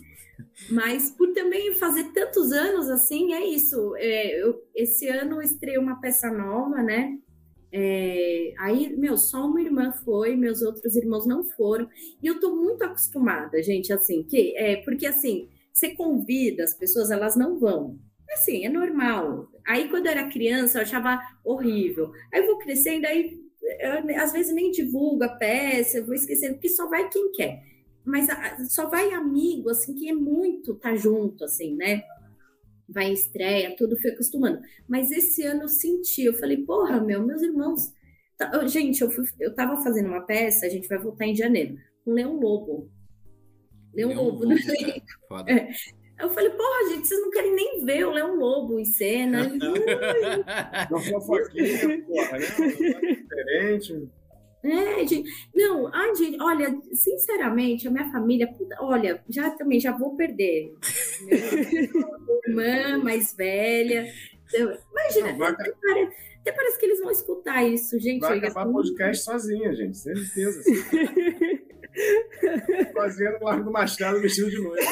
Mas por também fazer tantos anos, assim, é isso. É, eu, esse ano eu estreiei uma peça nova, né? É, aí, meu, só uma irmã foi, meus outros irmãos não foram. E eu tô muito acostumada, gente, assim, que é porque assim, você convida as pessoas, elas não vão. Assim, é normal. Aí, quando eu era criança, eu achava horrível. Aí eu vou crescendo, aí às vezes nem divulgo a peça, vou esquecendo, porque só vai quem quer. Mas a, só vai amigo, assim, que é muito tá junto, assim, né? Vai em estreia, tudo fui acostumando. Mas esse ano eu senti, eu falei, porra, meu, meus irmãos. Tá, gente, eu, fui, eu tava fazendo uma peça, a gente vai voltar em janeiro, com Leão Lobo. Leão, Leão Lobo, Lobo né? É. Eu falei, porra, gente, vocês não querem nem ver o Leão Lobo em cena. Uma fofoquinha, porra, né? diferente. É, gente, não, ai, gente, olha, sinceramente, a minha família, puta, olha, já também já vou perder. Minha irmã mais velha. Eu, imagina, não, vai... até, parece, até, parece, que eles vão escutar isso, gente. Vai acabar o podcast sozinha, gente, certeza. Fazendo o Largo do Machado vestido de noiva.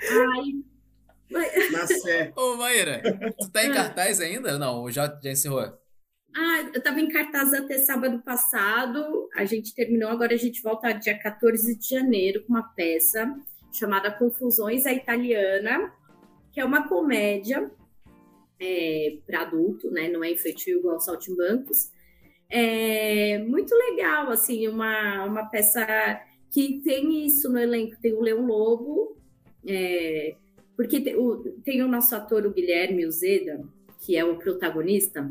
Ai. Na sé. Ô, Maíra, tu tá em cartaz ainda? Não, já, já encerrou? Ah, eu tava em cartaz até sábado passado. A gente terminou, agora a gente volta dia 14 de janeiro com uma peça chamada Confusões a Italiana, que é uma comédia é, para adulto, né? Não é infantil igual Saltimbancos. É muito legal, assim, uma, uma peça que tem isso no elenco, tem o Leão Lobo, é, porque tem o, tem o nosso ator, o Guilherme Uzeda, que é o protagonista,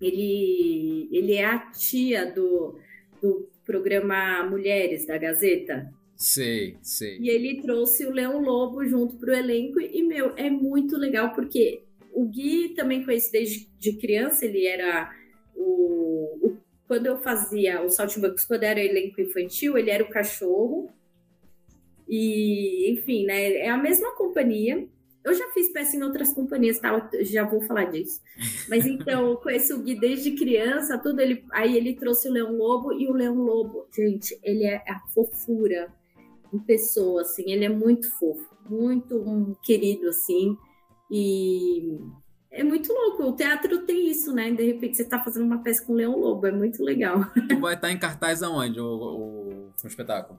ele, ele é a tia do, do programa Mulheres da Gazeta. Sei, sei. E ele trouxe o Leão Lobo junto para o elenco, e, meu, é muito legal, porque o Gui também conheci desde de criança, ele era o, o, quando eu fazia o Saltimbancos, quando era elenco infantil, ele era o cachorro. E, enfim, né? É a mesma companhia. Eu já fiz peça em outras companhias, tá? Já vou falar disso. Mas então, conheço o Gui desde criança, tudo. Ele, aí ele trouxe o Leão Lobo, e o Leão Lobo, gente, ele é a fofura em pessoa, assim. Ele é muito fofo, muito um, querido, assim. E é muito louco. O teatro tem isso, né? De repente você tá fazendo uma peça com o Leão Lobo, é muito legal. Tu vai estar em cartaz aonde, o, o, o espetáculo?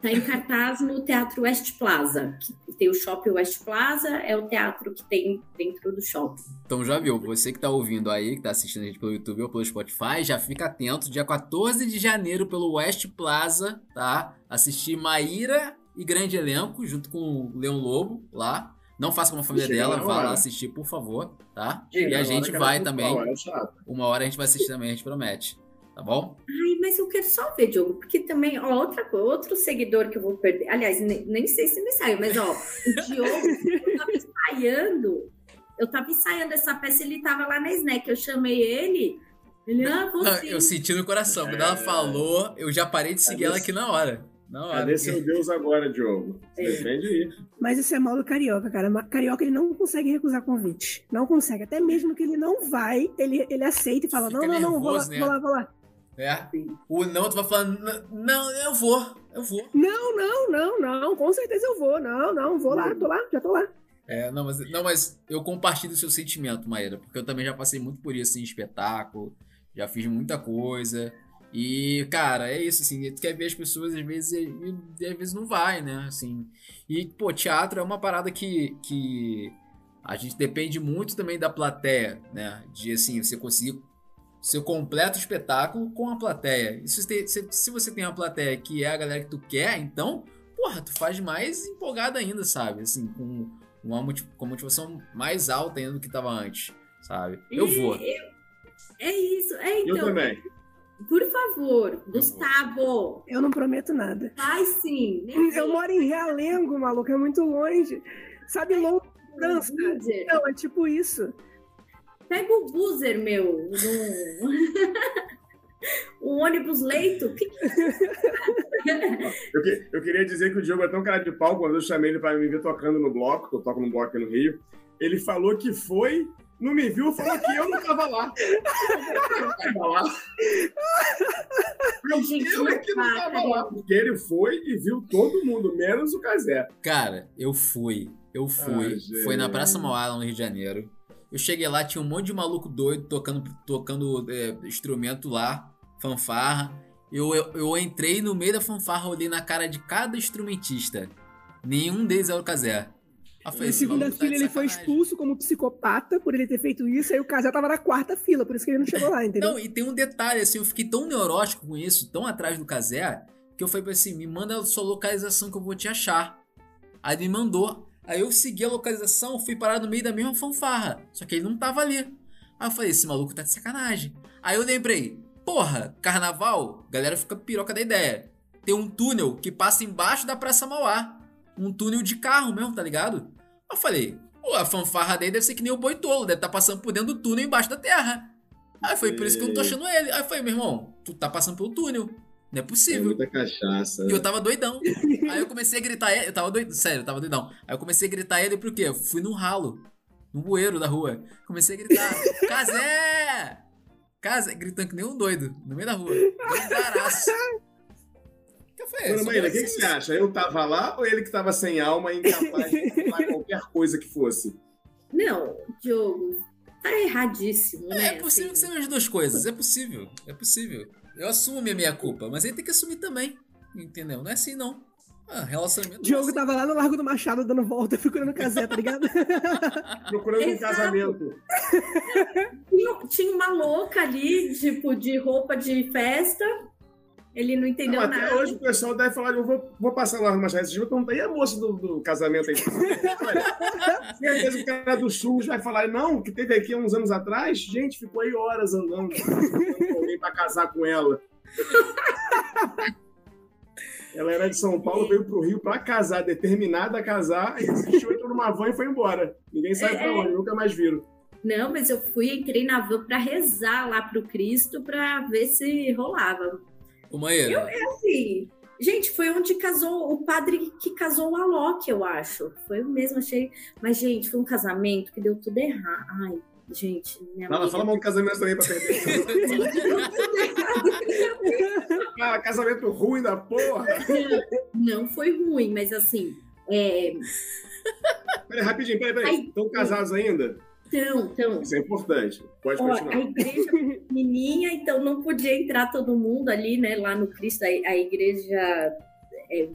Tá em cartaz no Teatro West Plaza. Que tem o Shopping West Plaza, é o teatro que tem dentro do shopping. Então já viu, você que tá ouvindo aí, que tá assistindo a gente pelo YouTube ou pelo Spotify, já fica atento, dia 14 de janeiro pelo West Plaza, tá? Assistir Maíra e grande elenco, junto com o Leão Lobo lá. Não faça como a família Chega dela, vá hora. lá assistir, por favor, tá? Chega e a gente hora vai também. fala, é chato. Uma hora a gente vai assistir também, a gente promete. Tá bom? Ai, mas eu quero só ver, Diogo, porque também, ó, outra, outro seguidor que eu vou perder. Aliás, nem, nem sei se me saiu, mas ó, o Diogo, eu tava ensaiando, eu tava ensaiando essa peça, ele tava lá na Snack, eu chamei ele. Ele, ah, você. Eu senti no coração. Quando ela é. falou, eu já parei de seguir ela aqui na hora. Hora. Cadê seu Deus agora, Diogo? É. Defende aí. Mas isso é mal do carioca, cara. Carioca ele não consegue recusar convite. Não consegue. Até mesmo que ele não vai, ele, ele aceita e fala: Fica não, não, não, vou lá, né? vou lá, vou lá. É. O não, tu vai falando, não, eu vou, eu vou. Não, não, não, não, com certeza eu vou. Não, não, vou lá, tô lá, já tô lá. É, não, mas, não, mas eu compartilho o seu sentimento, Maíra, porque eu também já passei muito por isso em espetáculo, já fiz muita coisa. E, cara, é isso, assim, tu quer ver as pessoas, às vezes, e, às vezes não vai, né, assim. E, pô, teatro é uma parada que, que a gente depende muito também da plateia, né, de, assim, você conseguir seu completo espetáculo com a plateia. E se, você, se, se você tem uma plateia que é a galera que tu quer, então, porra, tu faz mais empolgado ainda, sabe? Assim, com uma com motivação mais alta ainda do que tava antes, sabe? Eu vou. é isso, é então. Eu também. Por favor, Gustavo. Eu não prometo nada. Vai sim. Eu moro em Realengo, maluco, é muito longe. Sabe, longe França? Não, é tipo isso. Pega o buzzer, meu. No... o ônibus leito. eu, que, eu, queria dizer que o Diogo é tão cara de pau quando eu chamei ele para me ver tocando no bloco, que eu toco no bloco aqui no Rio. Ele falou que foi, não me viu, falou que eu não estava lá. Eu não estava lá. Eu, eu é que não estava lá. Porque ele foi e viu todo mundo, menos o Casé. Cara, eu fui. Eu fui. Ah, foi na Praça Mauá, no Rio de Janeiro. Eu cheguei lá, tinha um monte de maluco doido tocando, tocando é, instrumento lá, fanfarra. Eu, eu, eu, entrei no meio da fanfarra, olhei na cara de cada instrumentista. Nenhum deles era o Casé. Na segunda-feira tá ele foi expulso como psicopata por ele ter feito isso, aí o Casé tava na quarta fila, por isso que ele não chegou lá, entendeu? Não, e tem um detalhe, assim, eu fiquei tão neurótico com isso, tão atrás do Casé, que eu falei assim, me manda a sua localização que eu vou te achar. Aí ele me mandou. Aí eu segui a localização, fui parar no meio da mesma fanfarra. Só que ele não tava ali. Aí eu falei, esse maluco tá de sacanagem. Aí eu lembrei, porra, carnaval, galera fica piroca da ideia. Tem um túnel que passa embaixo da Praça Mauá. Um túnel de carro mesmo, tá ligado? Eu falei, pô, a fanfarra dele deve ser que nem o boitolo, deve estar tá passando por dentro do túnel embaixo da terra. Aí foi por isso que eu não tô achando ele. Aí eu falei, meu irmão, tu tá passando pelo túnel. Não é possível. É muita cachaça. E eu tava doidão. Aí eu comecei a gritar ele. Eu tava doido. Sério, eu tava doidão. Aí eu comecei a gritar ele porque eu fui no ralo. No bueiro da rua. Comecei a gritar: Casé! Casé! Gritando que nem um doido. No meio da rua. Doidaraço. Que foi Mano, Maíra, o que, que você acha? Eu tava lá ou ele que tava sem alma e incapaz de falar qualquer coisa que fosse? Não, Diogo, tá erradíssimo, é, né? É possível assim. que sejam as duas coisas. É possível. É possível. Eu assumo a minha culpa, mas ele tem que assumir também. Entendeu? Não é assim, não. Ah, relacionamento. Diogo é assim. tava lá no Largo do Machado dando volta, procurando casé, tá ligado? procurando um casamento. Tinha, tinha uma louca ali, tipo, de roupa de festa. Ele não entendeu não, nada. Até hoje o pessoal deve falar, eu vou, vou passar lá dia, eu perguntar, e a moça do, do casamento aí? Certeza que o cara do sul vai falar, não, que teve aqui uns anos atrás, gente, ficou aí horas andando, alguém pra casar com ela. Ela era de São Paulo, veio pro Rio pra casar, determinada a casar, e desistiu, entrou numa van e foi embora. Ninguém sabe é, pra onde, nunca mais viram. Não, mas eu fui, entrei na van pra rezar lá pro Cristo pra ver se rolava. Uma Eu, é assim, gente, foi onde casou o padre que casou o Alok, eu acho. Foi o mesmo, achei. Mas, gente, foi um casamento que deu tudo errado. Ai, gente, minha Fala, fala mal do casamento também pra perder. ah, casamento ruim da porra. Não foi ruim, mas assim. É... Peraí, rapidinho, peraí, peraí. Estão casados ainda? Então, então. Isso é importante. Pode ó, continuar. A igreja pequenininha, então não podia entrar todo mundo ali, né? Lá no Cristo, a, a igreja é,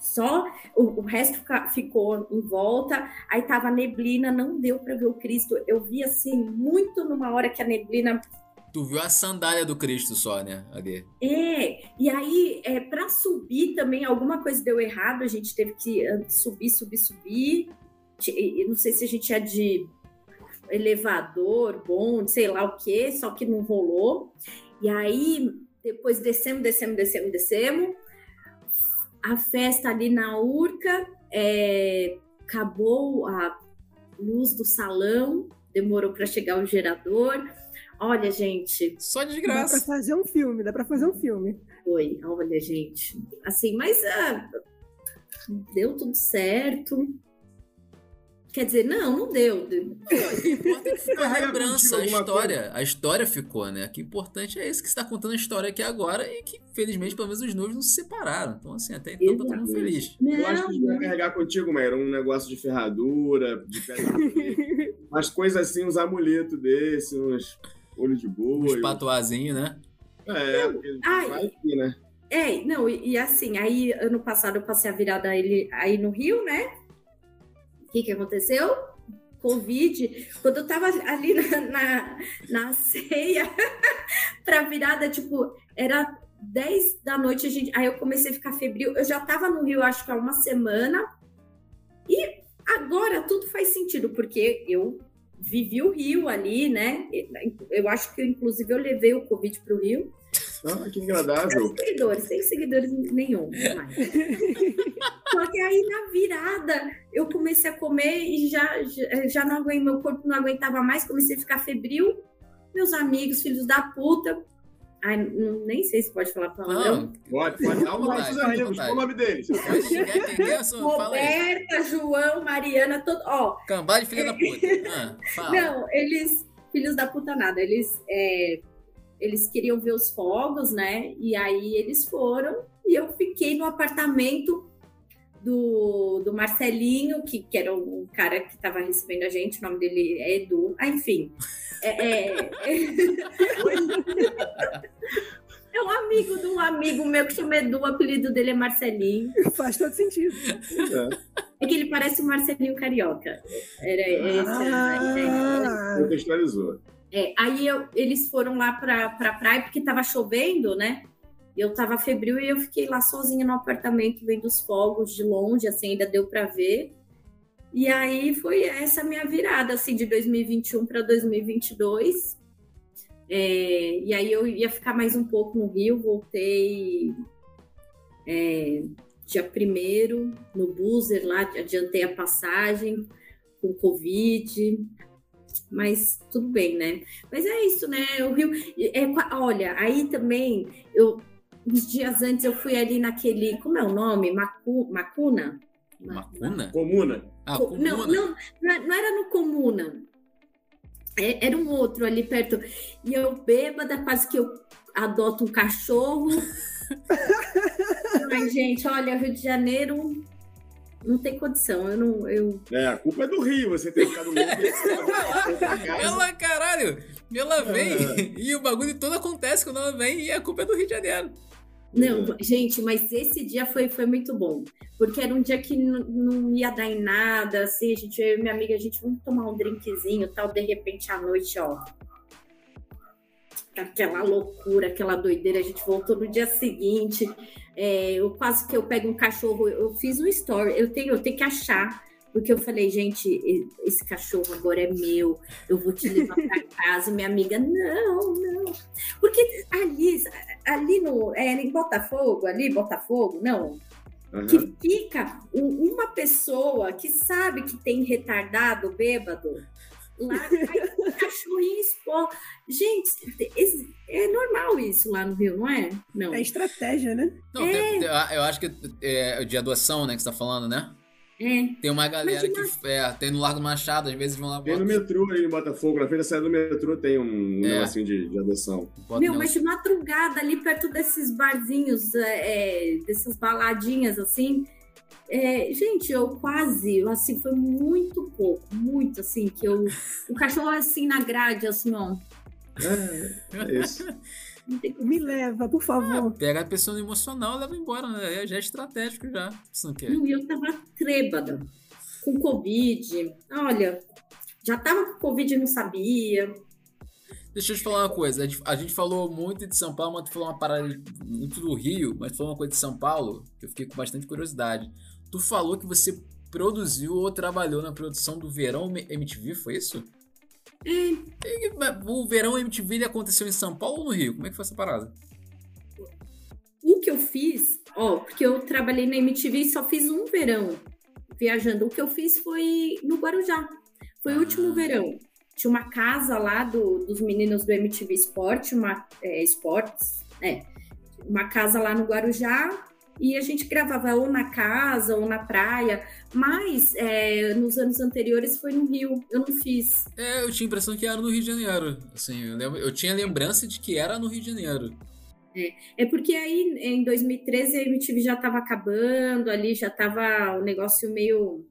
só o, o, resto ficou em volta. Aí tava neblina, não deu para ver o Cristo. Eu vi assim muito numa hora que a neblina Tu viu a sandália do Cristo só, né, Ali? É, e aí, é, para subir também, alguma coisa deu errado, a gente teve que ah, subir, subir, subir. Eu não sei se a gente é de elevador, bonde, sei lá o que, só que não rolou. E aí depois descemos, descemos, descemos, descemos. A festa ali na Urca, é, acabou a luz do salão, demorou para chegar o gerador. Olha, gente. Só de graça. Dá pra fazer um filme, dá pra fazer um filme. Foi, olha, gente. Assim, mas ah, deu tudo certo. Quer dizer, não, não deu. O que importa é a lembrança, a história. A história ficou, né? O que importante é isso que você está contando a história aqui agora e que, felizmente, pelo menos os noivos não se separaram. Então, assim, até então tá todo mundo feliz. Não, Eu acho que a gente vai carregar contigo, Maíra, um negócio de ferradura, de pedra. umas coisas assim, uns amuletos desses, uns olho de boi. Um espatuazinho, né? É, porque Ai, vai aqui, né? É, não, e, e, assim, aí ano passado eu passei a virada aí, aí no Rio, né? O que, que aconteceu? Covid. Quando eu tava ali na, na, na ceia pra virada, tipo, era 10 da noite, a gente, aí eu comecei a ficar febril. Eu já tava no Rio, acho que há uma semana. E agora tudo faz sentido, porque eu vivi o Rio ali, né? Eu acho que, inclusive, eu levei o Covid para o Rio. Ah, que agradável. Sem seguidores, sem seguidores nenhum. Só que aí na virada eu comecei a comer e já, já, não aguentei, meu corpo não aguentava mais, comecei a ficar febril. Meus amigos, filhos da puta, Ai, não, nem sei se pode falar palavrão. Não, pode, pode. Dá uma para os amigos. Qual o nome deles? Roberta, João, Mariana, todo. Ó. Cambá de filha da puta. Ah, não, eles. Filhos da puta nada. Eles. É, eles queriam ver os fogos, né? E aí eles foram. E eu fiquei no apartamento do, do Marcelinho, que, que era um cara que estava recebendo a gente, o nome dele é Edu. Ah, enfim. É, é... é um amigo de um amigo meu que chama Edu, o apelido dele é Marcelinho. Faz todo sentido. É que ele parece o Marcelinho Carioca. Era essa ah, Contextualizou. É, aí eu, eles foram lá para pra praia porque estava chovendo, né? Eu estava febril e eu fiquei lá sozinha no apartamento vendo os fogos de longe, assim, ainda deu para ver. E aí foi essa minha virada, assim, de 2021 para 2022. É, e aí eu ia ficar mais um pouco no Rio, voltei é, dia primeiro no Boozer lá, adiantei a passagem com Covid, mas tudo bem, né? Mas é isso, né? O Rio, é, olha, aí também eu uns dias antes eu fui ali naquele, como é o nome? Macu, Macuna? Macuna? Comuna. Ah, comuna. Não, não, não era no Comuna. É, era um outro ali perto. E eu bêbada, quase que eu adoto um cachorro. Mas, gente, olha, Rio de Janeiro não tem condição. Eu não. Eu... É, a culpa é do Rio, você tem ficado louco. ela, caralho, ela vem é. e o bagulho todo acontece quando ela vem e a culpa é do Rio de Janeiro. Não, gente, mas esse dia foi, foi muito bom. Porque era um dia que não ia dar em nada, assim, a gente, eu e minha amiga, a gente, vamos tomar um drinkzinho tal, de repente à noite, ó. Aquela loucura, aquela doideira, a gente voltou no dia seguinte. É, eu quase que eu pego um cachorro, eu fiz um story, eu tenho, eu tenho que achar porque eu falei, gente, esse cachorro agora é meu, eu vou te levar para casa. Minha amiga, não, não. Porque ali, ali no, é, em Botafogo, ali, Botafogo, não. Uhum. Que fica uma pessoa que sabe que tem retardado bêbado lá, aí cachorrinho expor. Gente, é normal isso lá no Rio, não é? Não. É estratégia, né? Não, é. eu acho que é de adoção, né, que você tá falando, né? É. Tem uma galera que é, tem no Largo Machado, às vezes vão lá. Tem no metrô aí em Botafogo, na frente da saída do metrô tem um é. negocinho de, de adoção. Meu, mas de madrugada ali perto desses barzinhos, é, é, dessas baladinhas assim. É, gente, eu quase, assim, foi muito pouco, muito assim, que eu. O cachorro assim na grade, assim, ó. É, é isso. Me leva, por favor. Ah, pega a pessoa no emocional e leva embora, né? Já é estratégico já. Você não quer. Não, eu tava trêbada. Com Covid. Olha, já tava com Covid e não sabia. Deixa eu te falar uma coisa. A gente, a gente falou muito de São Paulo, mas tu falou uma parada muito do Rio, mas tu falou uma coisa de São Paulo que eu fiquei com bastante curiosidade. Tu falou que você produziu ou trabalhou na produção do Verão MTV, foi isso? É. O verão MTV aconteceu em São Paulo ou no Rio? Como é que foi essa parada? que eu fiz, ó, porque eu trabalhei na MTV e só fiz um verão viajando. O que eu fiz foi no Guarujá. Foi o último ah. verão. Tinha uma casa lá do, dos meninos do MTV Sport, uma é, Sports, né? Uma casa lá no Guarujá e a gente gravava ou na casa ou na praia, mas é, nos anos anteriores foi no Rio, eu não fiz. É, eu tinha a impressão que era no Rio de Janeiro, assim, eu, lembro, eu tinha lembrança de que era no Rio de Janeiro. É, é porque aí em 2013 a MTV já estava acabando, ali já estava o negócio meio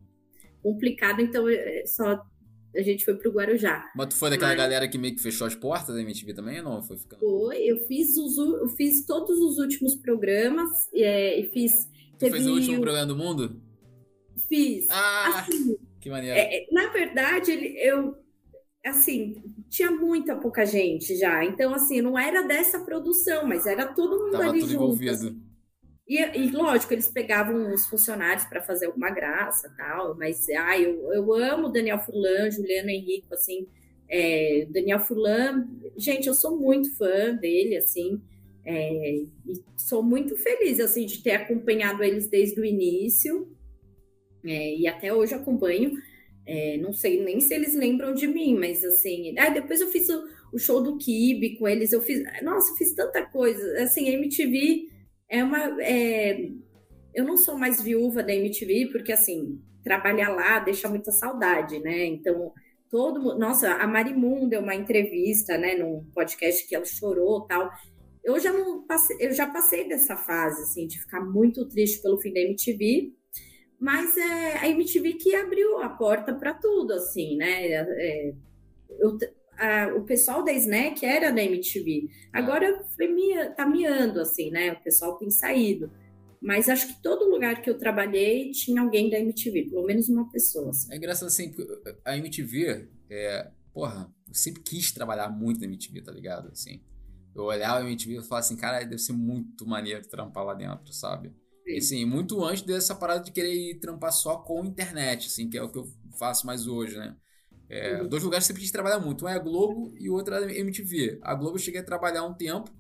complicado, então é, só a gente foi pro Guarujá. Mas tu foi daquela Mas... galera que meio que fechou as portas da MTV também ou não? Foi, ficando... foi eu fiz, os, eu fiz todos os últimos programas é, e fiz. Tu teve... fez o último programa do mundo? Fiz. Ah, assim, que maneiro. É, é na verdade, eu assim, tinha muita pouca gente já. Então, assim, não era dessa produção, mas era todo mundo Tava ali tudo junto. Envolvido. E, e, lógico, eles pegavam os funcionários para fazer alguma graça tal, mas ah, eu, eu amo Daniel Furlan, Juliano Henrique, assim, é, Daniel Furlan, gente, eu sou muito fã dele, assim, é, e sou muito feliz, assim, de ter acompanhado eles desde o início, é, e até hoje acompanho, é, não sei nem se eles lembram de mim, mas assim, ah, depois eu fiz o, o show do Kibe com eles, eu fiz, nossa, eu fiz tanta coisa, assim, a MTV é uma. É, eu não sou mais viúva da MTV, porque assim, trabalhar lá deixa muita saudade, né? Então, todo Nossa, a Marimun deu uma entrevista, né, num podcast que ela chorou tal. Eu já não passei, eu já passei dessa fase, assim, de ficar muito triste pelo fim da MTV, mas é a MTV que abriu a porta para tudo, assim, né? É, eu, a, o pessoal da Snack era da MTV. Agora foi mia, tá miando, assim, né? O pessoal tem saído. Mas acho que todo lugar que eu trabalhei tinha alguém da MTV, pelo menos uma pessoa. Assim. É engraçado assim, a MTV, é, porra, eu sempre quis trabalhar muito na MTV, tá ligado? Assim, eu olhava a MTV e falava assim, cara, deve ser muito maneiro trampar lá dentro, sabe? E, assim, muito antes dessa parada de querer ir trampar só com internet, assim, que é o que eu faço mais hoje, né? É, uhum. Dois lugares que sempre quis trabalhar muito. Um é a Globo e o outro é a MTV. A Globo eu cheguei a trabalhar um tempo.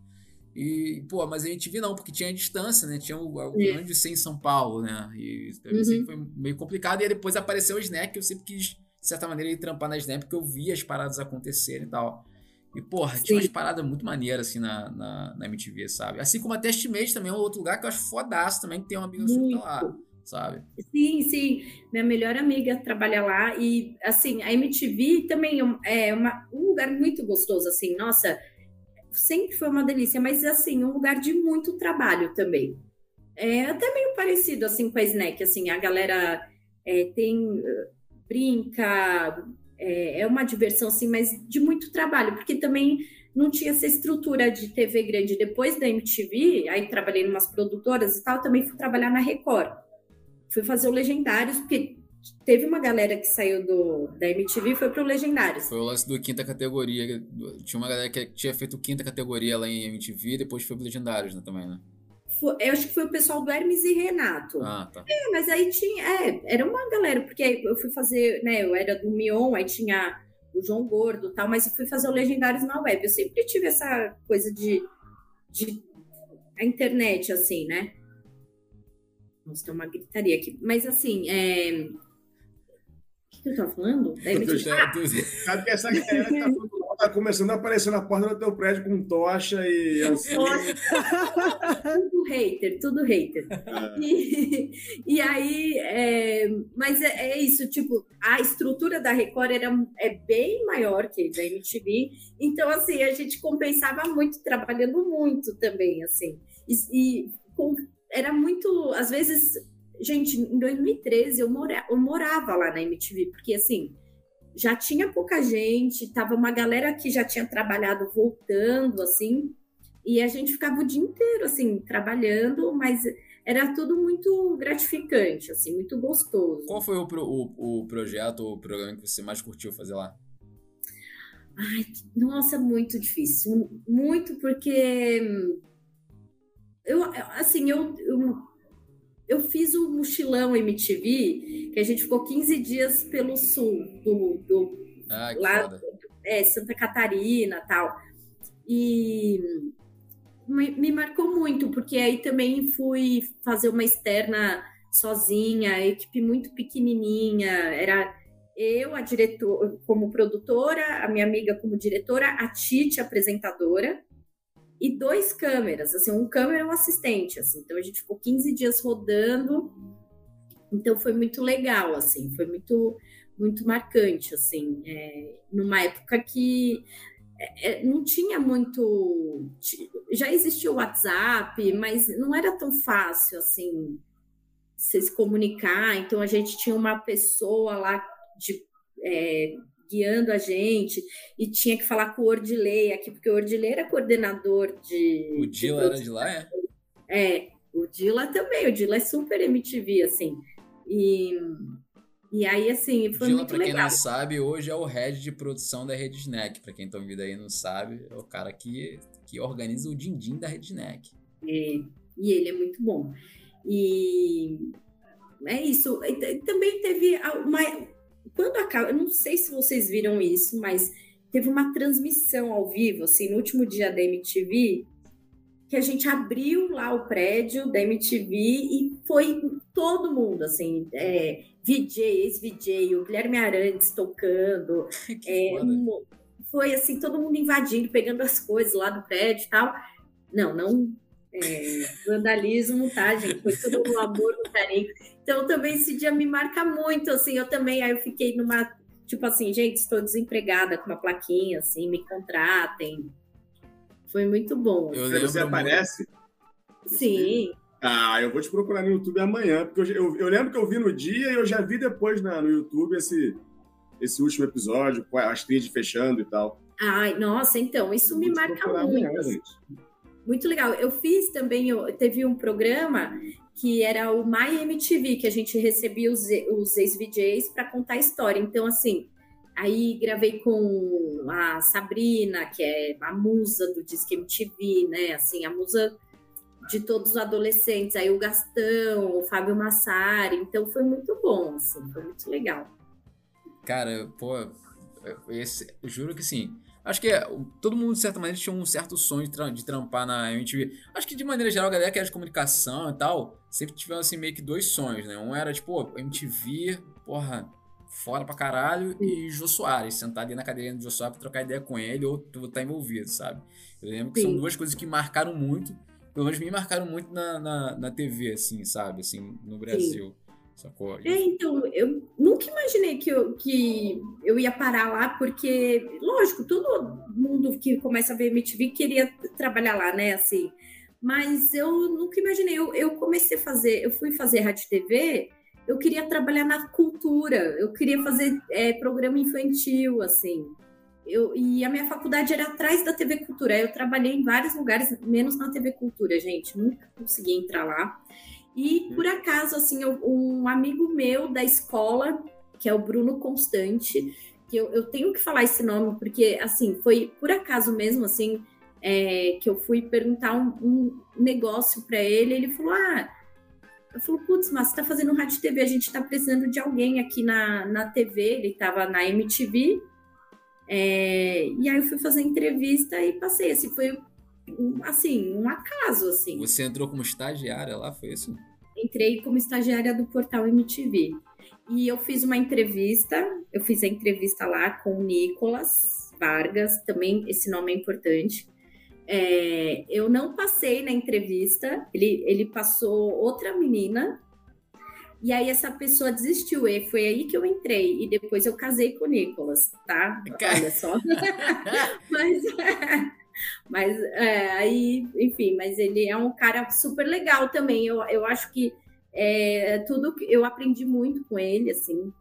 E, pô, mas a MTV não, porque tinha a distância, né? Tinha o, o grande C em São Paulo, né? E uhum. sempre foi meio complicado. E depois apareceu o que eu sempre quis, de certa maneira, ir trampar na Snap, porque eu via as paradas acontecerem e tal. E, porra, Sim. tinha umas paradas muito maneiras, assim, na, na, na MTV, sabe? Assim como a Testmate também é outro lugar que eu acho fodaço também, que tem uma amiga sua lá sabe? Sim, sim. Minha melhor amiga trabalha lá e, assim, a MTV também é uma, um lugar muito gostoso, assim, nossa, sempre foi uma delícia, mas, assim, um lugar de muito trabalho também. É até meio parecido, assim, com a Snack, assim, a galera é, tem, brinca, é, é uma diversão, assim, mas de muito trabalho, porque também não tinha essa estrutura de TV grande. Depois da MTV, aí trabalhei em umas produtoras e tal, também fui trabalhar na Record fui fazer o Legendários, porque teve uma galera que saiu do, da MTV e foi pro Legendários. Foi o lance do quinta categoria. Tinha uma galera que tinha feito quinta categoria lá em MTV e depois foi pro Legendários, né, também, né? Foi, eu acho que foi o pessoal do Hermes e Renato. Ah, tá. É, mas aí tinha. É, era uma galera, porque eu fui fazer, né? Eu era do Mion, aí tinha o João Gordo tal, mas eu fui fazer o Legendários na web. Eu sempre tive essa coisa de. de a internet, assim, né? Nossa, tem uma gritaria aqui. Mas assim, é... o que, que eu tava falando? Tu, sabe que essa galera tá, tá, começando a aparecer na porta do teu prédio com tocha e assim. tudo hater, tudo hater. É. E, e aí, é, mas é, é, isso, tipo, a estrutura da Record era, é bem maior que da MTV, então assim, a gente compensava muito, trabalhando muito também, assim. E, e com era muito. Às vezes, gente, em 2013 eu, mora, eu morava lá na MTV, porque assim, já tinha pouca gente, tava uma galera que já tinha trabalhado voltando, assim, e a gente ficava o dia inteiro, assim, trabalhando, mas era tudo muito gratificante, assim, muito gostoso. Qual foi o, o, o projeto ou o programa que você mais curtiu fazer lá? Ai, nossa, muito difícil. Muito porque eu, assim, eu, eu, eu fiz o mochilão MTV, que a gente ficou 15 dias pelo sul do, do ah, lá, é, Santa Catarina tal. E, me, me marcou muito, porque aí também fui fazer uma externa sozinha, equipe muito pequenininha, era eu, a diretora, como produtora, a minha amiga como diretora, a Tite, apresentadora, e dois câmeras, assim, um câmera e um assistente, assim. Então a gente ficou 15 dias rodando. Então foi muito legal, assim, foi muito muito marcante, assim, é, numa época que é, é não tinha muito, já existia o WhatsApp, mas não era tão fácil, assim, se comunicar. Então a gente tinha uma pessoa lá de é, guiando a gente e tinha que falar com o Ordilei aqui, porque o Ordilei era coordenador de. O Dila era de lá, é? É, o Dila também, o Dila é super MTV, assim. E, e aí, assim, foi Dila, muito pra quem legal. não sabe, hoje é o head de produção da Rede Snack. Pra quem tá ouvindo aí não sabe, é o cara que, que organiza o din-din da Rede Snack. É, e ele é muito bom. E é isso. E também teve uma, quando acaba, eu não sei se vocês viram isso, mas teve uma transmissão ao vivo, assim, no último dia da MTV, que a gente abriu lá o prédio da MTV e foi todo mundo, assim, é, VJ, ex-VJ, o Guilherme Arantes tocando, é, foi assim, todo mundo invadindo, pegando as coisas lá do prédio e tal. Não, não é, vandalismo, tá, gente? Foi tudo no amor, no carinho. Então, também esse dia me marca muito, assim, eu também, aí eu fiquei numa, tipo assim, gente, estou desempregada com uma plaquinha, assim, me contratem. Foi muito bom. Eu lembro Você aparece? Sim. Ah, eu vou te procurar no YouTube amanhã, porque eu, eu, eu lembro que eu vi no dia e eu já vi depois na, no YouTube esse, esse último episódio, com a Astrid fechando e tal. Ai, nossa, então, isso me marca muito. Amanhã, muito legal. Eu fiz também, eu, teve um programa que era o My MTV, que a gente recebia os, os ex-VJs para contar a história. Então, assim, aí gravei com a Sabrina, que é a musa do Disque MTV, né? Assim, a musa de todos os adolescentes. Aí o Gastão, o Fábio Massari. Então, foi muito bom, assim, foi muito legal. Cara, pô, esse, juro que sim. Acho que é, todo mundo, de certa maneira, tinha um certo sonho de, trampar na MTV. Acho que, de maneira geral, a galera que era de comunicação e tal, sempre tiveram, assim, meio que dois sonhos, né? Um era, tipo, MTV, porra, fora pra caralho, e Jô Soares, sentar ali na cadeirinha do Jô Soares pra trocar ideia com ele ou tu estar tá envolvido, sabe? Eu lembro que Sim. são duas coisas que marcaram muito, pelo menos me marcaram muito na, na, na TV, assim, sabe? Assim, no Brasil. Sim. Sacou? É, então, eu nunca imaginei que eu, que eu ia parar lá, porque, lógico, todo mundo que começa a ver MTV queria trabalhar lá, né? Assim, mas eu nunca imaginei. Eu, eu comecei a fazer, eu fui fazer rádio TV, eu queria trabalhar na cultura, eu queria fazer é, programa infantil, assim. Eu, e a minha faculdade era atrás da TV Cultura. Eu trabalhei em vários lugares, menos na TV Cultura, gente. Nunca consegui entrar lá. E por acaso, assim, um amigo meu da escola, que é o Bruno Constante, que eu, eu tenho que falar esse nome, porque, assim, foi por acaso mesmo, assim, é, que eu fui perguntar um, um negócio para ele, ele falou, ah, eu falei, putz, mas você tá fazendo rádio TV, a gente tá precisando de alguém aqui na, na TV, ele tava na MTV, é, e aí eu fui fazer entrevista e passei, assim, foi assim, um acaso, assim. Você entrou como estagiária lá, foi isso? Entrei como estagiária do portal MTV. E eu fiz uma entrevista, eu fiz a entrevista lá com o Nicolas Vargas, também esse nome é importante. É, eu não passei na entrevista, ele, ele passou outra menina, e aí essa pessoa desistiu, e foi aí que eu entrei, e depois eu casei com o Nicolas, tá? Olha só. Mas mas é, aí, enfim, mas ele é um cara super legal também. Eu, eu acho que é, tudo que eu aprendi muito com ele, assim.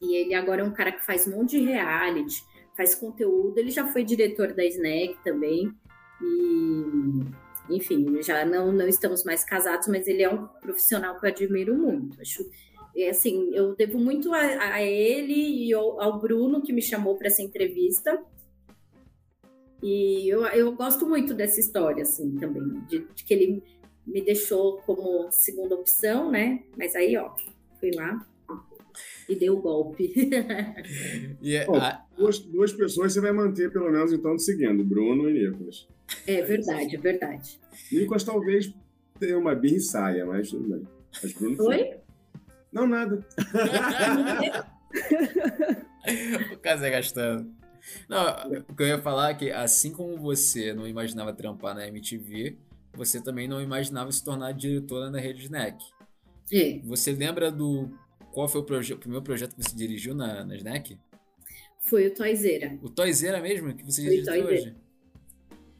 E ele agora é um cara que faz um monte de reality, faz conteúdo. Ele já foi diretor da Snack também. E, enfim, já não, não estamos mais casados, mas ele é um profissional que eu admiro muito. Acho, assim, eu devo muito a, a ele e ao, ao Bruno que me chamou para essa entrevista e eu, eu gosto muito dessa história, assim, também, de, de, que ele me deixou como segunda opção, né? Mas aí, ó, fui lá. e deu o golpe. e é, a... duas, duas pessoas você vai manter, pelo menos, então, seguindo, Bruno e Nicolas. É verdade, é verdade. Nicolas talvez tenha uma birra e saia, mas tudo bem. Mas Bruno Oi? Não, nada. o Casé gastando. Não, o que eu ia falar é que assim como você não imaginava trampar na MTV, você também não imaginava se tornar diretora na Rede Snack. Você lembra do. Qual foi o, proje o primeiro projeto que você dirigiu na, na Snack? Foi o Toyzeira. O Toyzeira mesmo? Que você dirigiu hoje?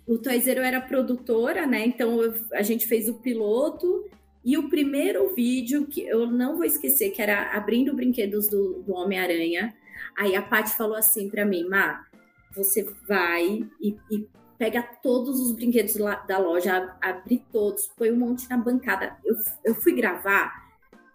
O Toyzeira eu era produtora, né? Então eu, a gente fez o piloto e o primeiro vídeo que eu não vou esquecer, que era abrindo brinquedos do, do Homem-Aranha. Aí a Paty falou assim para mim, Má, você vai e, e pega todos os brinquedos lá, da loja, abre todos, põe um monte na bancada. Eu, eu fui gravar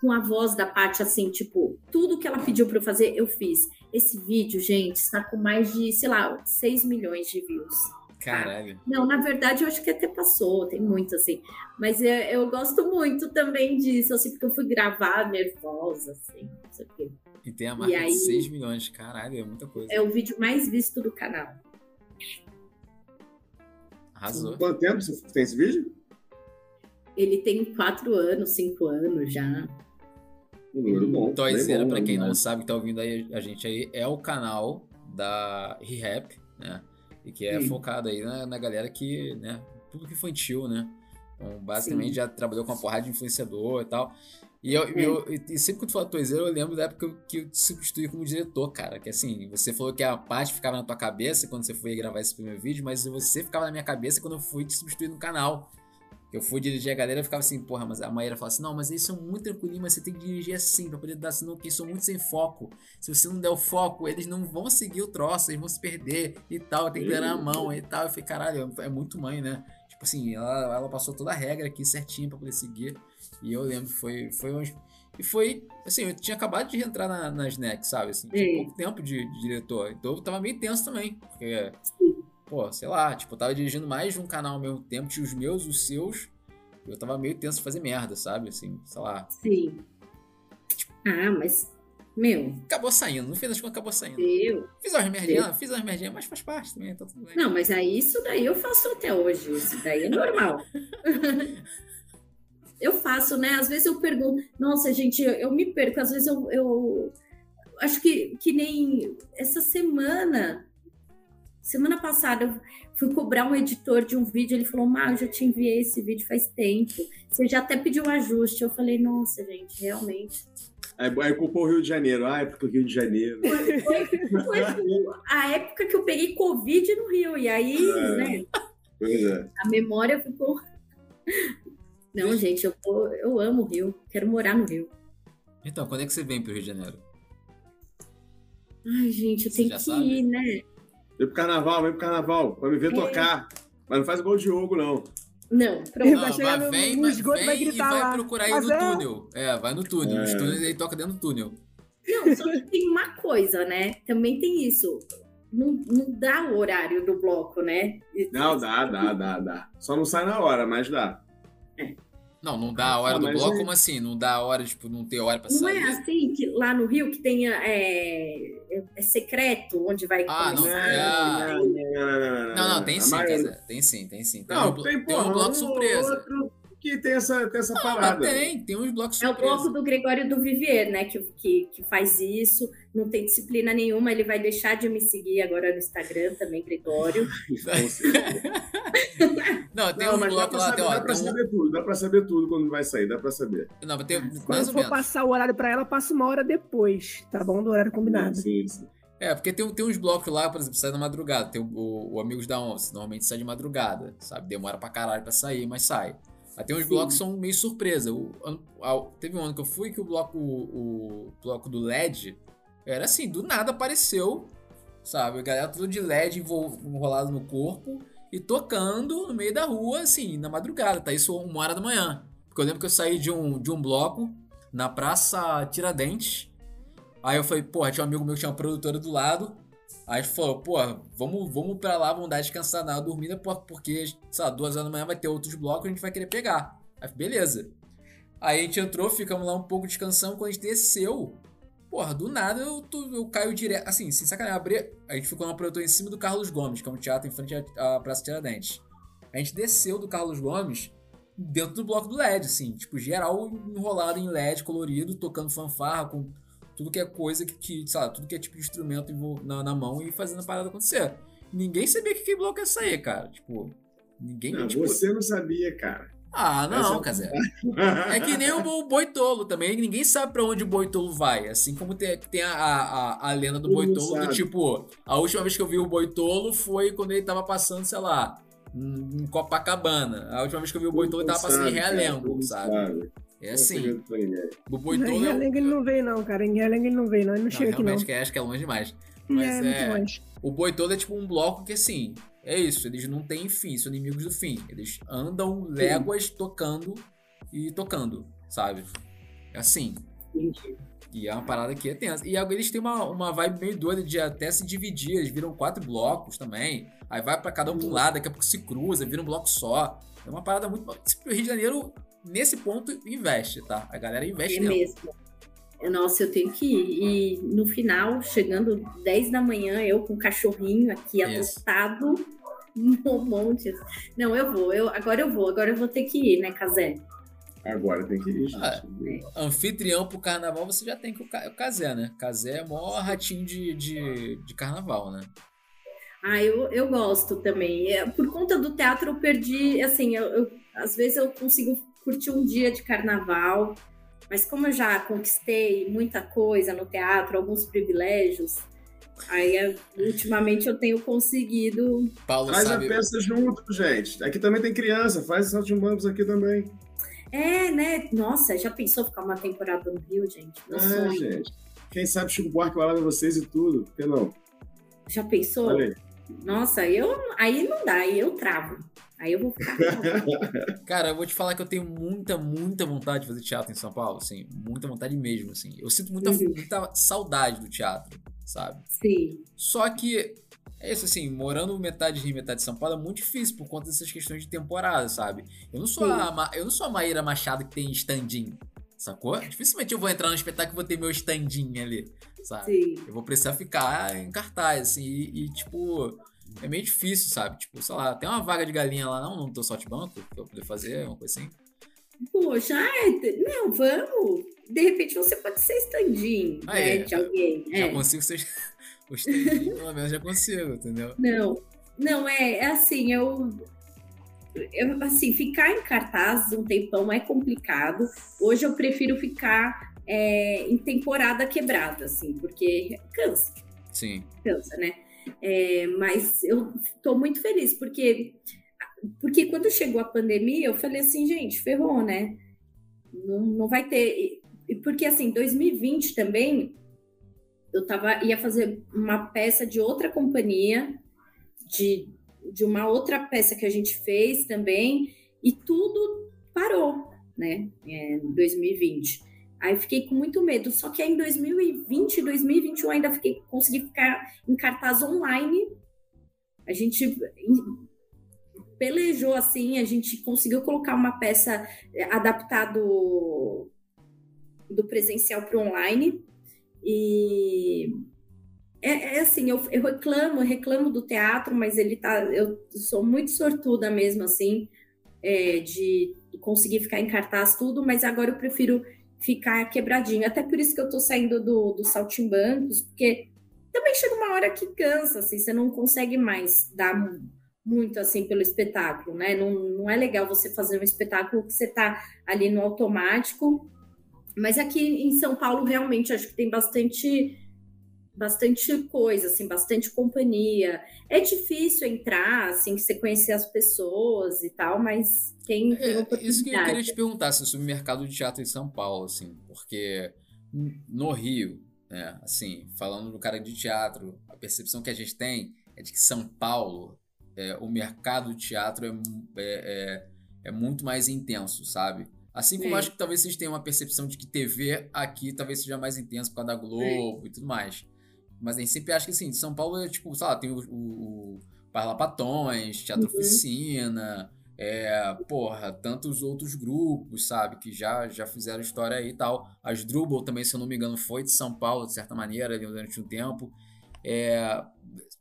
com a voz da Paty, assim, tipo, tudo que ela pediu para eu fazer, eu fiz. Esse vídeo, gente, está com mais de, sei lá, 6 milhões de views. Caralho. Não, na verdade, eu acho que até passou, tem muito, assim. Mas eu, eu gosto muito também disso, assim, porque eu fui gravar nervosa, assim, não sei o quê. E tem a marca aí, de 6 milhões, caralho, é muita coisa. É o vídeo mais visto do canal. Arrasou. Quanto tempo você tem esse vídeo? Ele tem 4 anos, 5 anos já. Um número bom. Toyzeira, pra quem né? não sabe, que tá ouvindo aí a gente aí, é o canal da ReHap, né? E que é Sim. focado aí na, na galera que, né, público infantil, né? Então, basicamente Sim. já trabalhou com uma porrada de influenciador e tal. E, eu, eu, e sempre que tu fala Toizeiro, eu lembro da época que eu te substituí como diretor, cara. Que assim, você falou que a parte ficava na tua cabeça quando você foi gravar esse primeiro vídeo, mas você ficava na minha cabeça quando eu fui te substituir no canal. Eu fui dirigir a galera e ficava assim, porra, mas a Maíra fala assim, não, mas eles são muito tranquilinhos, mas você tem que dirigir assim, pra poder dar, senão que eles são muito sem foco. Se você não der o foco, eles não vão seguir o troço, eles vão se perder e tal, tem que dar na mão e tal. Eu falei, caralho, é muito mãe, né? Tipo assim, ela, ela passou toda a regra aqui certinho pra poder seguir. E eu lembro, foi, foi um, E foi, assim, eu tinha acabado de entrar na, na Snack, sabe? Assim, tinha pouco tempo de, de, diretor. Então eu tava meio tenso também. Porque, pô, sei lá, tipo, eu tava dirigindo mais de um canal ao mesmo tempo, tinha os meus, os seus. Eu tava meio tenso de fazer merda, sabe? Assim, sei lá. Sim. Ah, mas. Meu. Acabou saindo, no fim das contas acabou saindo. Eu. Fiz umas merdinhas, fiz umas merdinhas, mas faz parte também, tá tudo bem. Não, mas aí isso daí eu faço até hoje. Isso daí é normal. eu faço, né? Às vezes eu pergunto, nossa, gente, eu, eu me perco, às vezes eu, eu acho que, que nem essa semana, semana passada, eu fui cobrar um editor de um vídeo, ele falou, Mar, eu já te enviei esse vídeo faz tempo, você já até pediu um ajuste. Eu falei, nossa, gente, realmente. Aí, aí culpou o Rio de Janeiro, ah, é porque o Rio de Janeiro. Foi, foi, foi, a época que eu peguei Covid no Rio, e aí, é, né? Pois é. A memória ficou não, gente, eu, eu amo o Rio. Quero morar no Rio. Então, quando é que você vem pro Rio de Janeiro? Ai, gente, eu tenho que sabe? ir, né? Vem pro carnaval, vem pro carnaval. Vai me ver é. tocar. Mas não faz igual o Diogo, não. Não, pronto. Não, vai, no, vem, no esgoto, vem vai gritar e vai lá. procurar aí no é. túnel. É, vai no túnel. É. Os túneis aí toca dentro do túnel. Não, só que tem uma coisa, né? Também tem isso. Não, não dá o horário do bloco, né? Não, dá, dá, dá, dá. Só não sai na hora, mas dá. É. Não, não dá a hora ah, do bloco, é... como assim? Não dá a hora, tipo, não ter hora pra não sair? Não é assim que lá no Rio que tenha é, é secreto onde vai ah, não, é... não, não, não, não, tem sim, tem sim, tem sim. Tem, não, um, tem, tem um bloco surpresa. Outro que tem essa, tem essa não, parada. Tem, tem uns blocos surpresa. É o bloco do Gregório do Vivier, né, que, que, que faz isso, não tem disciplina nenhuma, ele vai deixar de me seguir agora no Instagram também, Gregório. não, tem não, um bloco lá, saber, Dá pra saber tudo, dá pra saber tudo quando vai sair, dá pra saber. Não, mas tem Quando for menos. passar o horário pra ela, passa uma hora depois, tá bom? Do horário combinado. Sim, sim. É, porque tem, tem uns blocos lá, por exemplo, sai na madrugada. Tem o, o, o Amigos da Onça, normalmente sai de madrugada, sabe? Demora pra caralho pra sair, mas sai. Tem uns Sim. blocos são meio surpresa. O, a, teve um ano que eu fui que o bloco, o, o, bloco do LED era assim, do nada apareceu, sabe? A galera tudo de LED enrolado no corpo e tocando no meio da rua, assim, na madrugada, tá? Isso uma hora da manhã. Porque eu lembro que eu saí de um, de um bloco na Praça Tiradentes. Aí eu falei, porra, tinha um amigo meu que tinha uma produtora do lado. Aí falou, pô, vamos, vamos pra lá, vamos dar descansar na dormida, porque, sei lá, duas horas da manhã vai ter outros blocos a gente vai querer pegar. Aí, beleza. Aí a gente entrou, ficamos lá um pouco descansando. Quando a gente desceu, Porra, do nada eu, eu caio direto. Assim, sem sacanagem, abri, a gente ficou na projetor em cima do Carlos Gomes, que é um teatro em frente à Praça Tiradentes. A gente desceu do Carlos Gomes dentro do bloco do LED, assim, tipo, geral enrolado em LED colorido, tocando fanfarra com tudo que é coisa que, que sabe, tudo que é tipo de instrumento na, na mão e fazendo a parada acontecer. Ninguém sabia que, que bloco ia sair, cara. Tipo, ninguém. Não, tipo... você não sabia, cara. Ah, não, Casé. É que nem o Boitolo também. Ninguém sabe para onde o Boitolo vai. Assim como tem, tem a, a, a lenda do Boitolo, do tipo, a última vez que eu vi o Boitolo foi quando ele tava passando, sei lá, em Copacabana. A última vez que eu vi o Boitolo, ele tava passando em Realengo, sabe? sabe? É assim. O Boitolo. Em Realengo ele não veio, não, cara. Em Realengo ele não veio, não. Ele não, não chega aqui, não. Que acho que é longe demais. Mas é, é... Longe. O Boitolo é tipo um bloco que, assim, é isso, eles não têm fim, são inimigos do fim. Eles andam léguas Sim. tocando e tocando, sabe? É assim. E é uma parada que é tensa. E eles têm uma, uma vibe meio doida de até se dividir. Eles viram quatro blocos também. Aí vai para cada um pro lado, daqui a pouco se cruza, vira um bloco só. É uma parada muito. O Rio de Janeiro, nesse ponto, investe, tá? A galera investe é mesmo. Nossa, eu tenho que ir. E no final, chegando 10 da manhã, eu com o cachorrinho aqui adotado, um monte. Não, eu vou. Eu, agora eu vou. Agora eu vou ter que ir, né, Casé? Agora tem que ir, gente. Ah, é. Anfitrião pro carnaval você já tem que o Casé, né? Casé é o maior ratinho de, de, de carnaval, né? Ah, eu, eu gosto também. É, por conta do teatro, eu perdi. Assim, eu, eu, às vezes eu consigo curtir um dia de carnaval, mas como eu já conquistei muita coisa no teatro, alguns privilégios, Aí, ultimamente, eu tenho conseguido. Paulo faz sabe... a peça junto, gente. Aqui também tem criança, faz salto de bancos aqui também. É, né? Nossa, já pensou ficar uma temporada no Rio, gente? Meu é, sonho. gente. Quem sabe Chico Buarque vai lá ver vocês e tudo, por que não? Já pensou? Nossa, eu aí não dá, aí eu travo. Aí eu vou ficar. Cara, eu vou te falar que eu tenho muita, muita vontade de fazer teatro em São Paulo, assim, muita vontade mesmo, assim. Eu sinto muita, uhum. muita saudade do teatro sabe? Sim. Só que, é isso assim, morando metade Rio, metade de São Paulo é muito difícil por conta dessas questões de temporada, sabe? Eu não sou, a, eu não sou a Maíra Machado que tem standinho, sacou? Dificilmente eu vou entrar no espetáculo e vou ter meu standinho ali, sabe? Sim. Eu vou precisar ficar em cartaz, assim, e, e tipo é meio difícil, sabe? Tipo, sei lá, tem uma vaga de galinha lá não, no teu banco que eu poder fazer, uma coisa assim. Poxa, não, vamos. De repente você pode ser stand ah, né, é. de alguém. Já é. consigo ser o pelo menos já consigo, entendeu? Não, não, é, é assim, eu, eu, assim, ficar em cartaz um tempão é complicado. Hoje eu prefiro ficar é, em temporada quebrada, assim, porque cansa. Sim. Cansa, né? É, mas eu tô muito feliz, porque porque quando chegou a pandemia, eu falei assim, gente, ferrou, né? Não, não vai ter. Porque assim, 2020 também, eu tava, ia fazer uma peça de outra companhia, de, de uma outra peça que a gente fez também, e tudo parou, né? É, em 2020. Aí fiquei com muito medo. Só que aí em 2020, 2021 ainda fiquei, consegui ficar em cartaz online. A gente pelejou assim, a gente conseguiu colocar uma peça eh, adaptado do presencial para online e é, é assim, eu, eu, reclamo, reclamo do teatro, mas ele tá, eu sou muito sortuda mesmo assim é, de conseguir ficar em cartaz tudo, mas agora eu prefiro ficar quebradinho, até por isso que eu tô saindo do, do Saltimbancos, porque também chega uma hora que cansa, assim, você não consegue mais dar muito assim pelo espetáculo, né? Não, não é legal você fazer um espetáculo que você está ali no automático. Mas aqui em São Paulo realmente acho que tem bastante bastante coisa, assim, bastante companhia. É difícil entrar, assim, que você conhecer as pessoas e tal, mas tem, tem é, Isso que eu queria te perguntar, assim, sobre o mercado de teatro em São Paulo, assim, porque no Rio, né, assim, falando do cara de teatro, a percepção que a gente tem é de que São Paulo é, o mercado de teatro é, é, é, é muito mais intenso, sabe? Assim como acho que talvez vocês tenham uma percepção de que TV aqui talvez seja mais intenso por causa da Globo e tudo mais. Mas nem sempre acho que assim, São Paulo é tipo, sei lá, tem o, o, o Parlapatões, Teatro uhum. Oficina, É, porra, tantos outros grupos, sabe, que já, já fizeram história aí e tal. As Drubal também, se eu não me engano, foi de São Paulo, de certa maneira, durante um tempo. É,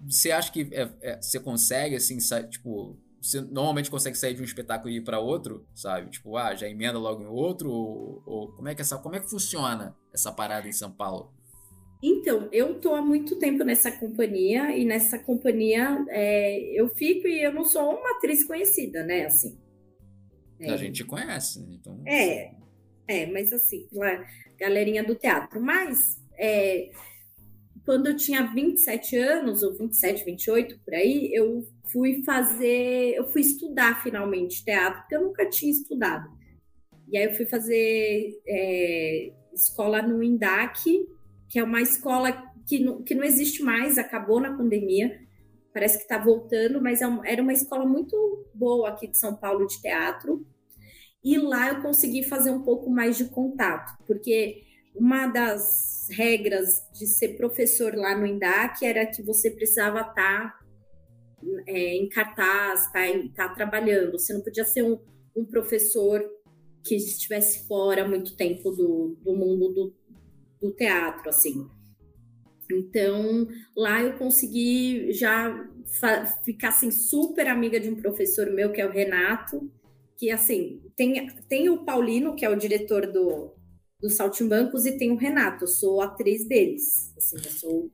você acha que é, é, você consegue, assim, tipo, você normalmente consegue sair de um espetáculo e ir para outro, sabe? Tipo, ah, já emenda logo em outro? Ou, ou, como, é que essa, como é que funciona essa parada em São Paulo? Então, eu tô há muito tempo nessa companhia e nessa companhia é, eu fico e eu não sou uma atriz conhecida, né? Assim. É, a gente conhece, né? então. É, é, mas assim, pela galerinha do teatro. Mas é, quando eu tinha 27 anos, ou 27, 28 por aí, eu fui fazer, eu fui estudar finalmente teatro, porque eu nunca tinha estudado. E aí eu fui fazer é, escola no INDAC, que é uma escola que não, que não existe mais, acabou na pandemia, parece que está voltando, mas é era uma escola muito boa aqui de São Paulo de teatro. E lá eu consegui fazer um pouco mais de contato, porque uma das regras de ser professor lá no INDAC era que você precisava estar tá, é, em cartaz, estar tá, tá trabalhando. Você não podia ser um, um professor que estivesse fora muito tempo do, do mundo do, do teatro, assim. Então, lá eu consegui já ficar assim, super amiga de um professor meu, que é o Renato, que assim, tem, tem o Paulino, que é o diretor do, do Saltimbancos, e tem o Renato, eu sou atriz deles. Assim, eu sou.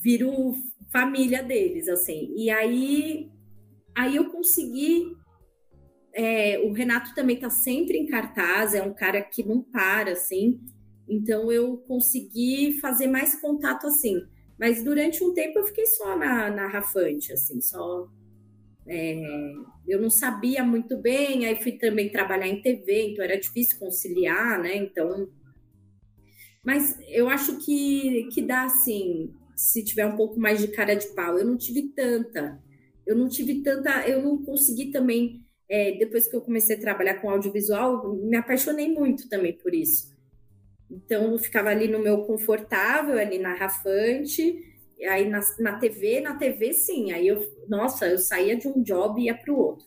Viro família deles, assim. E aí, aí eu consegui. É, o Renato também está sempre em cartaz, é um cara que não para, assim. Então eu consegui fazer mais contato assim. Mas durante um tempo eu fiquei só na, na Rafante, assim, só. É, eu não sabia muito bem, aí fui também trabalhar em TV, então era difícil conciliar, né? Então. Mas eu acho que, que dá assim, se tiver um pouco mais de cara de pau. Eu não tive tanta. Eu não tive tanta. Eu não consegui também. É, depois que eu comecei a trabalhar com audiovisual, me apaixonei muito também por isso. Então, eu ficava ali no meu confortável, ali na Rafante, aí na, na TV, na TV sim, aí eu, nossa, eu saía de um job e ia para o outro.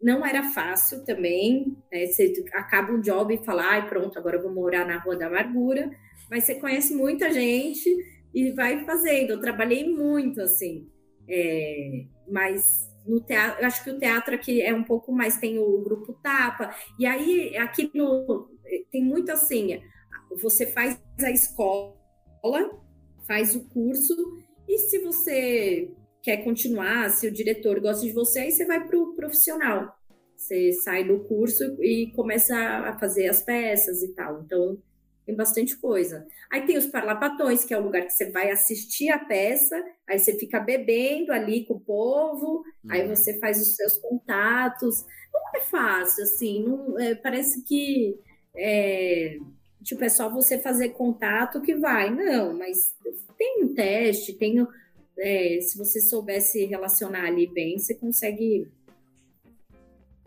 Não era fácil também, né? você acaba um job e fala, ai, pronto, agora eu vou morar na Rua da Amargura, mas você conhece muita gente e vai fazendo. Eu trabalhei muito, assim, é, mas no teatro, eu acho que o teatro aqui é um pouco mais, tem o grupo Tapa, e aí aqui no, tem muito assim, você faz a escola, faz o curso, e se você quer continuar, se o diretor gosta de você, aí você vai para o profissional. Você sai do curso e começa a fazer as peças e tal. Então, tem bastante coisa. Aí tem os parlapatões, que é o lugar que você vai assistir a peça, aí você fica bebendo ali com o povo, uhum. aí você faz os seus contatos. Não é fácil, assim, não, é, parece que é, tipo, é só você fazer contato que vai. Não, mas tem um teste, tem. É, se você soubesse relacionar ali bem, você consegue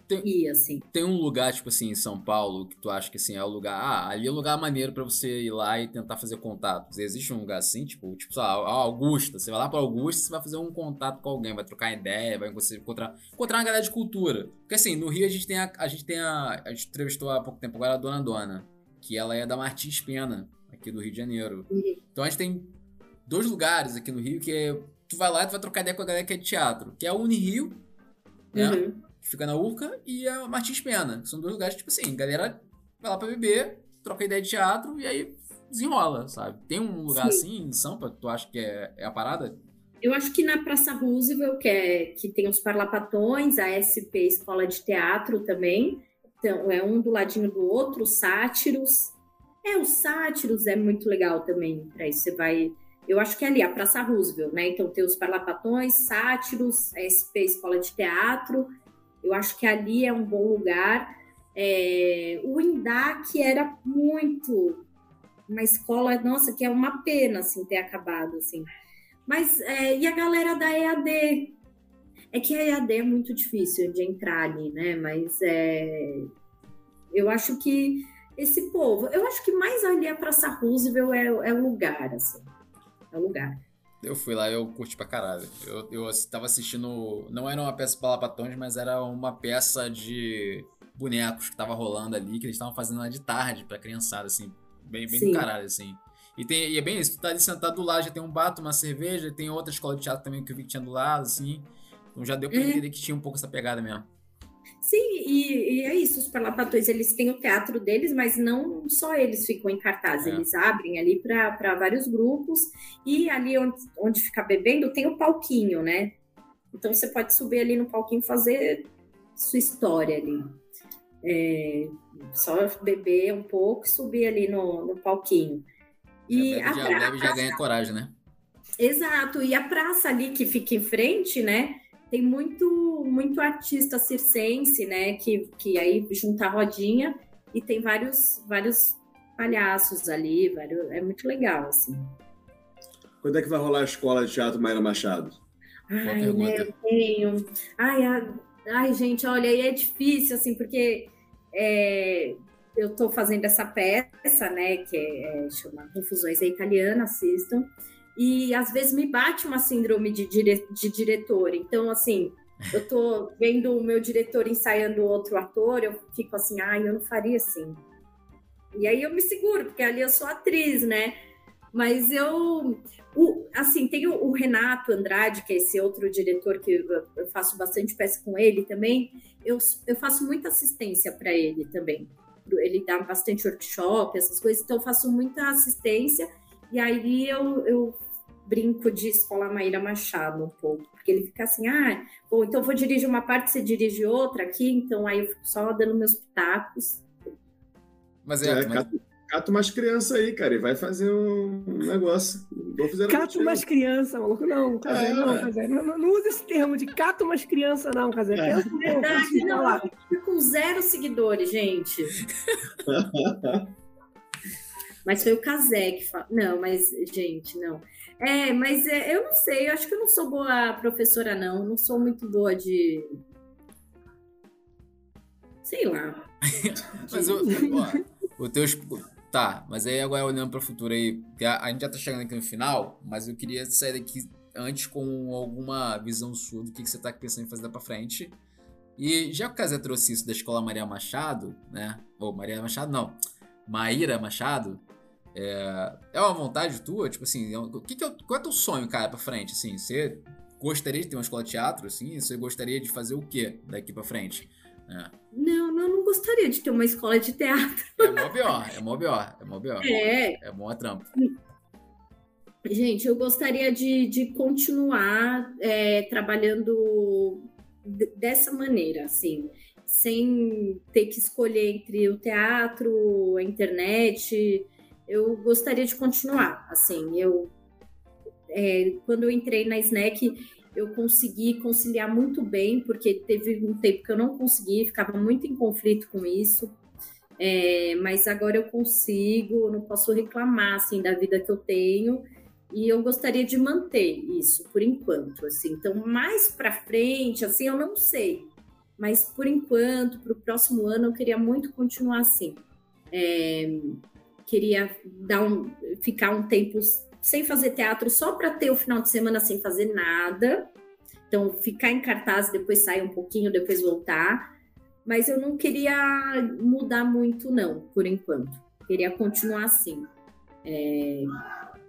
tem, ir, assim. Tem um lugar, tipo assim, em São Paulo, que tu acha que assim, é o lugar. Ah, ali é um lugar maneiro para você ir lá e tentar fazer contatos. Existe um lugar assim, tipo, tipo, sei lá, Augusta. Você vai lá pra Augusta, você vai fazer um contato com alguém, vai trocar ideia, vai encontrar, encontrar uma galera de cultura. Porque assim, no Rio a gente tem a. A gente tem a. A gente entrevistou há pouco tempo agora a Dona Dona que ela é da Martins Pena, aqui do Rio de Janeiro. Uhum. Então a gente tem dois lugares aqui no Rio que é, tu vai lá e tu vai trocar ideia com a galera que é de teatro, que é a Unirio, né? Uhum. Que fica na Urca, e a Martins Pena. São dois lugares, tipo assim, galera vai lá pra beber, troca ideia de teatro e aí desenrola, sabe? Tem um lugar Sim. assim em Sampa que tu acha que é, é a parada? Eu acho que na Praça Roosevelt, que, é, que tem os parlapatões, a SP Escola de Teatro também, então, é um do ladinho do outro, sátiros. É, os sátiros é muito legal também para isso. Você vai. Eu acho que é ali, a Praça Roosevelt, né? Então tem os parlapatões, sátiros, SP Escola de Teatro. Eu acho que ali é um bom lugar. É, o INDAC era muito uma escola, nossa, que é uma pena assim ter acabado assim. Mas é, e a galera da EAD, é que a EAD é muito difícil de entrar ali, né? Mas é, eu acho que esse povo, eu acho que mais ali a Praça Roosevelt é, é o lugar, assim. É o lugar. Eu fui lá eu curti pra caralho. Eu, eu tava assistindo. Não era uma peça para lapatões, mas era uma peça de bonecos que tava rolando ali, que eles estavam fazendo lá de tarde pra criançada, assim. Bem, bem do caralho, assim. E, tem, e é bem isso, tu tá ali sentado do lado, já tem um bato, uma cerveja, tem outra escola de teatro também que eu vi que tinha do lado, assim. Então já deu pra é. entender que tinha um pouco essa pegada mesmo. Sim, e, e, é isso, os Parlapatões, eles têm o teatro deles, mas não só eles ficam em cartaz, é. eles abrem ali para vários grupos, e ali onde, onde fica bebendo tem o palquinho, né? Então você pode subir ali no palquinho e fazer sua história ali. É, só beber um pouco e subir ali no, no palquinho. E já, bebe, já, bebe, já ganha coragem, né? Exato, e a praça ali que fica em frente, né? Tem muito muito artista circense, né, que, que aí junta a rodinha e tem vários vários palhaços ali, vários, é muito legal, assim. Quando é que vai rolar a escola de teatro Maíra Machado? Ai, né, eu tenho... Ai, a... ai, gente, olha, aí é difícil, assim, porque é, eu estou fazendo essa peça, né, que é, é chama Confusões da Italiana, assistam, e às vezes me bate uma síndrome de, dire de diretor. Então, assim, eu tô vendo o meu diretor ensaiando outro ator, eu fico assim, ai, eu não faria assim. E aí eu me seguro, porque ali eu sou atriz, né? Mas eu, o, assim, tem o, o, Renato Andrade, que é esse outro diretor que eu, eu faço bastante peça com ele também. Eu, eu faço muita assistência para ele também. Ele dá bastante workshop, essas coisas, então eu faço muita assistência. E aí eu, eu brinco de escola Maíra Machado um pouco, porque ele fica assim, ah, bom, então eu vou dirigir uma parte, você dirige outra aqui, então aí eu fico só dando meus pitacos. Mas é, é mas... Cata, cata umas crianças aí, cara, e vai fazer um negócio. Cato umas crianças, maluco, não, Casé, é, não, Casé, não, não, não usa esse termo de cato umas crianças, não, Casé. É. Pensa, Verdade, não, não, com zero seguidores, gente. mas foi o Casé que falou. Não, mas, gente, não. É, mas é, eu não sei, eu acho que eu não sou boa professora, não. Não sou muito boa de. Sei lá. mas o, ó, o teu. Tá, mas aí agora olhando para o futuro aí, a, a, gente já tá chegando aqui no final, mas eu queria sair daqui antes com alguma visão sua do que, que você tá pensando em fazer daqui frente. E já que o Casé trouxe isso da escola Maria Machado, né? Ou Maria Machado, não. Maíra Machado, é, é uma vontade tua? Tipo assim, é o que, que é, qual é o teu sonho, cara, pra frente? Assim, você gostaria de ter uma escola de teatro, assim? Você gostaria de fazer o quê daqui pra frente? É. Não, não, não gostaria de ter uma escola de teatro. É mó pior, é mó pior, é mó pior. É. É mó trampo. Gente, eu gostaria de, de continuar é, trabalhando dessa maneira, assim, sem ter que escolher entre o teatro, a internet, eu gostaria de continuar. Assim, eu é, quando eu entrei na Snack, eu consegui conciliar muito bem, porque teve um tempo que eu não consegui, ficava muito em conflito com isso. É, mas agora eu consigo, não posso reclamar assim da vida que eu tenho e eu gostaria de manter isso por enquanto, assim. Então, mais para frente, assim, eu não sei, mas por enquanto, para o próximo ano, eu queria muito continuar assim. É, queria dar um, ficar um tempo sem fazer teatro só para ter o final de semana sem fazer nada. Então, ficar em cartaz, depois sair um pouquinho, depois voltar. Mas eu não queria mudar muito, não, por enquanto. Queria continuar assim. É,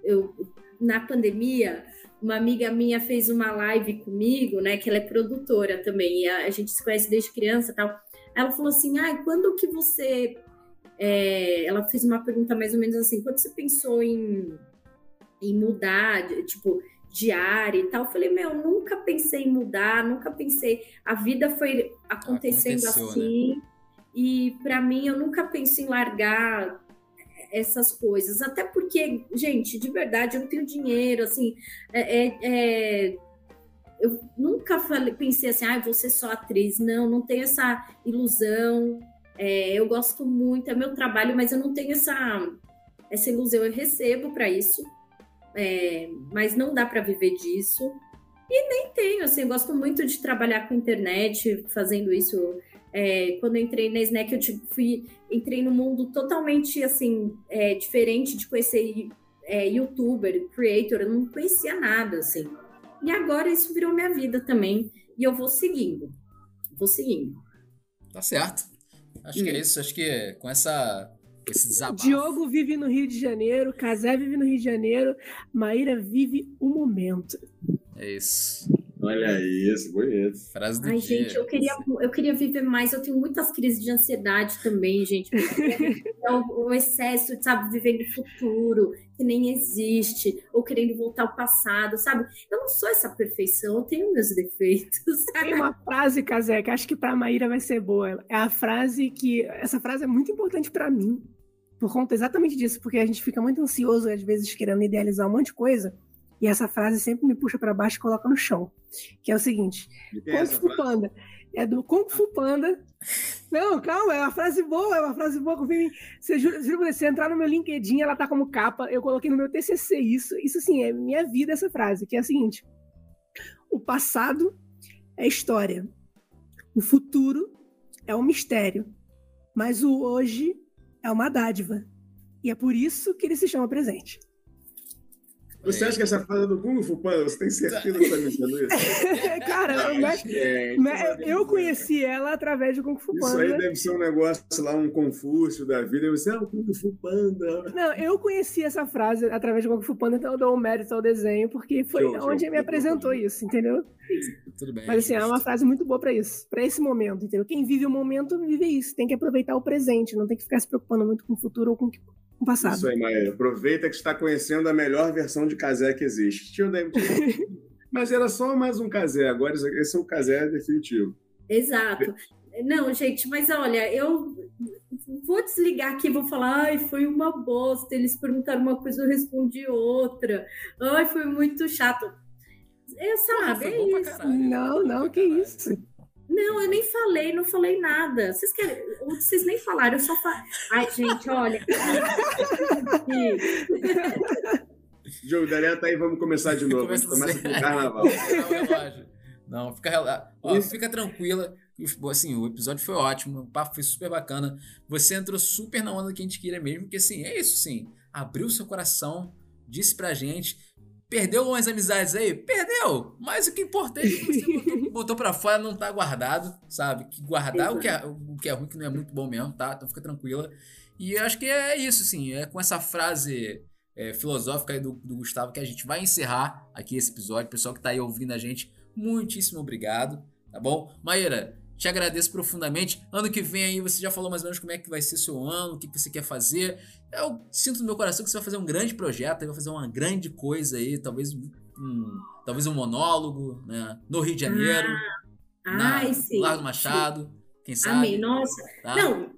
eu, na pandemia, uma amiga minha fez uma live comigo, né? Que ela é produtora também, a, a gente se conhece desde criança tal. Ela falou assim: ah, quando que você é, ela fez uma pergunta mais ou menos assim: quando você pensou em, em mudar, tipo, de área e tal? Eu falei: meu, nunca pensei em mudar, nunca pensei. A vida foi acontecendo Aconteceu, assim, né? e para mim eu nunca penso em largar essas coisas, até porque, gente, de verdade, eu não tenho dinheiro, assim, é, é, é eu nunca falei, pensei assim, ah, vou ser só atriz. Não, não tenho essa ilusão. É, eu gosto muito, é meu trabalho, mas eu não tenho essa, essa ilusão. Eu recebo para isso, é, mas não dá para viver disso. E nem tenho, assim, eu gosto muito de trabalhar com internet, fazendo isso. É, quando eu entrei na Snack, eu tipo, fui, entrei num mundo totalmente, assim, é, diferente de conhecer é, youtuber, creator, eu não conhecia nada, assim. E agora isso virou minha vida também. E eu vou seguindo. Vou seguindo. Tá certo. Acho que é isso. Acho que com essa esse desabafo. Diogo vive no Rio de Janeiro, Casé vive no Rio de Janeiro, Maíra vive o momento. É isso. Olha isso, bonito. Frase do Ai, dia. gente, eu queria, eu queria viver mais. Eu tenho muitas crises de ansiedade também, gente. É o, o, excesso, sabe, vivendo o futuro, que nem existe, ou querendo voltar ao passado, sabe? Eu não sou essa perfeição, eu tenho meus defeitos. Sabe? Tem uma frase, Casé, que acho que pra Maíra vai ser boa. É a frase que. Essa frase é muito importante para mim. Por conta exatamente disso, porque a gente fica muito ansioso, às vezes, querendo idealizar um monte de coisa. E essa frase sempre me puxa para baixo e coloca no chão. Que é o seguinte: Kung Fu Panda. É do Kung Fu Panda. Não, calma, é uma frase boa, é uma frase boa. Confia. Você, jura, você entrar no meu LinkedIn, ela tá como capa. Eu coloquei no meu TCC isso. Isso, assim, é minha vida essa frase, que é a seguinte: O passado é história. O futuro é um mistério. Mas o hoje é uma dádiva. E é por isso que ele se chama presente. Você acha que essa frase é do Kung Fu Panda? Você tem certeza que está mentindo isso? Cara, mas, mas eu conheci ela através do Kung Fu Panda. Isso aí deve ser um negócio lá, um Confúcio da vida. E você, ah, o Kung Fu Panda. Não, eu conheci essa frase através do Kung Fu Panda, então eu dou um mérito ao desenho, porque foi show, onde show, me apresentou isso, entendeu? Tudo bem. Mas assim, é uma frase muito boa para isso, para esse momento, entendeu? Quem vive o momento, vive isso. Tem que aproveitar o presente, não tem que ficar se preocupando muito com o futuro ou com o no passado. Isso aí, Maia. Aproveita que está conhecendo a melhor versão de casé que existe. Tio Mas era só mais um casé, agora esse é o casé definitivo. Exato. Não, gente, mas olha, eu vou desligar aqui, vou falar, ai, foi uma bosta. Eles perguntaram uma coisa, eu respondi outra. Ai, foi muito chato. É, sabe, ah, é isso. Não, não, que isso. Não, eu nem falei, não falei nada. Vocês querem. Vocês nem falaram, eu só falei. Ai, gente, olha. Diogo, Daniela tá aí, vamos começar de novo. Começa, começa com o carnaval. Não, não fica, ó, fica tranquila. Assim, o episódio foi ótimo, o papo foi super bacana. Você entrou super na onda que a gente queria mesmo, porque assim, é isso sim. Abriu seu coração, disse pra gente. Perdeu umas amizades aí? Perdeu! Mas o que é importante é que você botou, botou pra fora não tá guardado, sabe? Que guardar o que, é, o que é ruim, que não é muito bom mesmo, tá? Então fica tranquila. E eu acho que é isso, assim. É com essa frase é, filosófica aí do, do, Gustavo que a gente vai encerrar aqui esse episódio. Pessoal que tá aí ouvindo a gente, muitíssimo obrigado, tá bom? Maíra, te agradeço profundamente. Ano que vem aí você já falou mais ou menos como é que vai ser seu ano, o que você quer fazer. Eu sinto no meu coração que você vai fazer um grande projeto, vai fazer uma grande coisa aí, talvez um, talvez um monólogo, né? No Rio de Janeiro, ah, na, ai, sim, Largo Machado, sim. quem sabe. Amém, nossa. Tá? Não,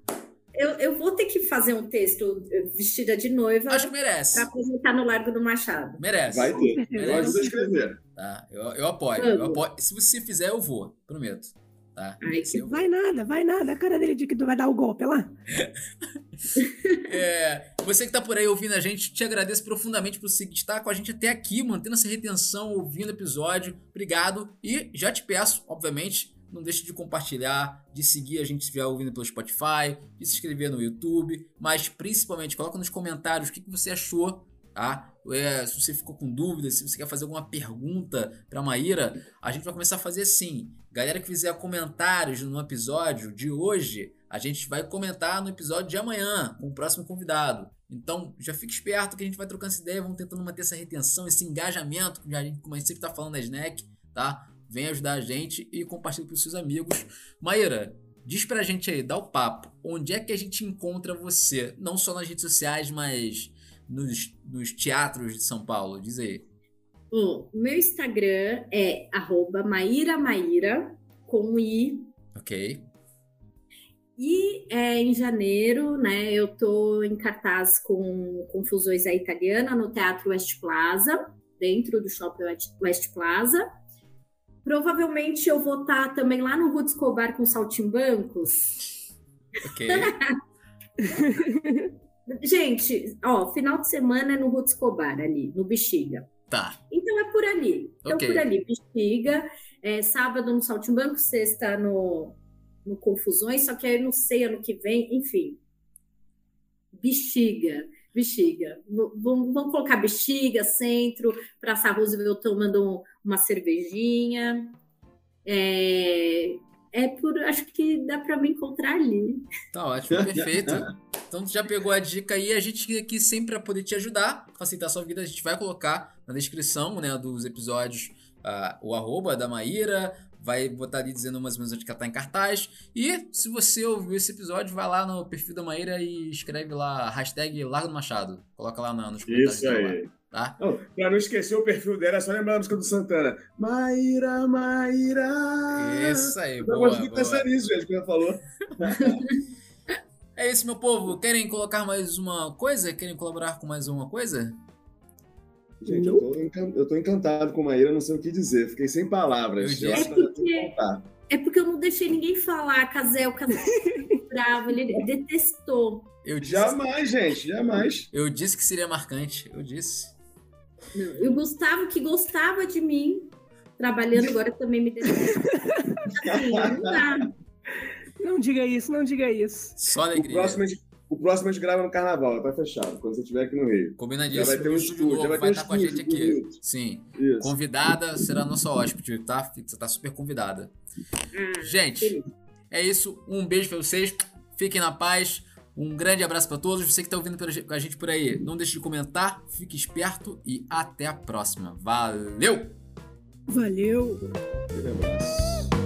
eu, eu vou ter que fazer um texto vestida de noiva. Acho que merece. Pra apresentar no Largo do Machado. Merece. Vai ter. Merece. Eu ajudo a escrever. Tá, eu, eu apoio, eu apoio. Se você fizer, eu vou, prometo. Tá? Ai, vai nada, vai nada. A cara dele de que tu vai dar o golpe lá. é, você que tá por aí ouvindo a gente, te agradeço profundamente por estar com a gente até aqui, mantendo essa retenção, ouvindo o episódio. Obrigado. E já te peço, obviamente, não deixe de compartilhar, de seguir a gente se estiver ouvindo pelo Spotify, de se inscrever no YouTube, mas principalmente coloca nos comentários o que, que você achou tá? É, se você ficou com dúvidas, se você quer fazer alguma pergunta para Maíra, a gente vai começar a fazer assim. Galera que fizer comentários no episódio de hoje, a gente vai comentar no episódio de amanhã com o próximo convidado. Então, já fique esperto que a gente vai trocando essa ideia, vamos tentando manter essa retenção, esse engajamento, a gente, como a gente sempre está falando na Snack, tá? Vem ajudar a gente e compartilhe com seus amigos. Maíra, diz pra gente aí, dá o papo. Onde é que a gente encontra você? Não só nas redes sociais, mas nos, nos teatros de São Paulo? Diz aí. O meu Instagram é arroba Maíra Maíra, com I. Ok. E é, em janeiro, né, eu tô em cartaz com Confusões à Italiana no Teatro West Plaza, dentro do Shopping West Plaza. Provavelmente eu vou estar tá também lá no Roots Cobar com Saltimbancos. Ok. Gente, ó, final de semana é no Ruth Escobar, ali, no Bexiga. Tá. Então é por ali. Então okay. por ali, Bexiga. É, sábado no Saltimbanco, sexta no, no Confusões, só que aí eu não sei ano que vem, enfim. Bexiga. bexiga. Vamos, vamos colocar bexiga, centro, Praça Roosevelt tomando uma cervejinha. É, é por. Acho que dá para me encontrar ali. Tá ótimo, perfeito. Então tu já pegou a dica aí, a gente aqui sempre para poder te ajudar, facilitar a sua vida, a gente vai colocar na descrição né, dos episódios uh, o arroba da Maíra, vai botar ali dizendo umas vezes onde que ela tá em cartaz. E se você ouviu esse episódio, vai lá no perfil da Maíra e escreve lá hashtag Largo do Machado. Coloca lá nos comentários. Isso aí. Lá, tá? Não, pra não esquecer o perfil dela, é só lembrar a música do Santana. Maíra, Maíra. Isso aí, Eu boa, gosto boa. pensar nisso, gente, que ela falou. É isso, meu povo. Querem colocar mais uma coisa? Querem colaborar com mais uma coisa? Gente, eu tô, encan- eu tô encantado com Maíra, não sei o que dizer. Fiquei sem palavras. É contar. É porque eu não deixei ninguém falar, Casel. Casel bravo, ele detestou. Eu disse, Jamais, gente, jamais. eu disse que seria marcante. Eu disse. Não, e o Gustavo, que gostava de mim, trabalhando agora também me detesta. Assim, não dá. Não diga isso, não diga isso. Só O alegria. próximo, a gente, o próximo a gente grava no carnaval, tá fechado, quando você estiver aqui no Rio. Já Combinadíssimo. vai ter um o estúdio estúdio, já vai vai ter estar um com a gente aqui. bonito. Sim. Isso. Convidada será nossa hóspede, tá? Você tá super convidada. Ah, Gente, é isso. Um beijo pra vocês. Fiquem na paz. Um grande abraço pra todos. Você que tá ouvindo a gente por aí, não deixe de comentar. Fique esperto e até a próxima. Valeu! Valeu! Aquele abraço.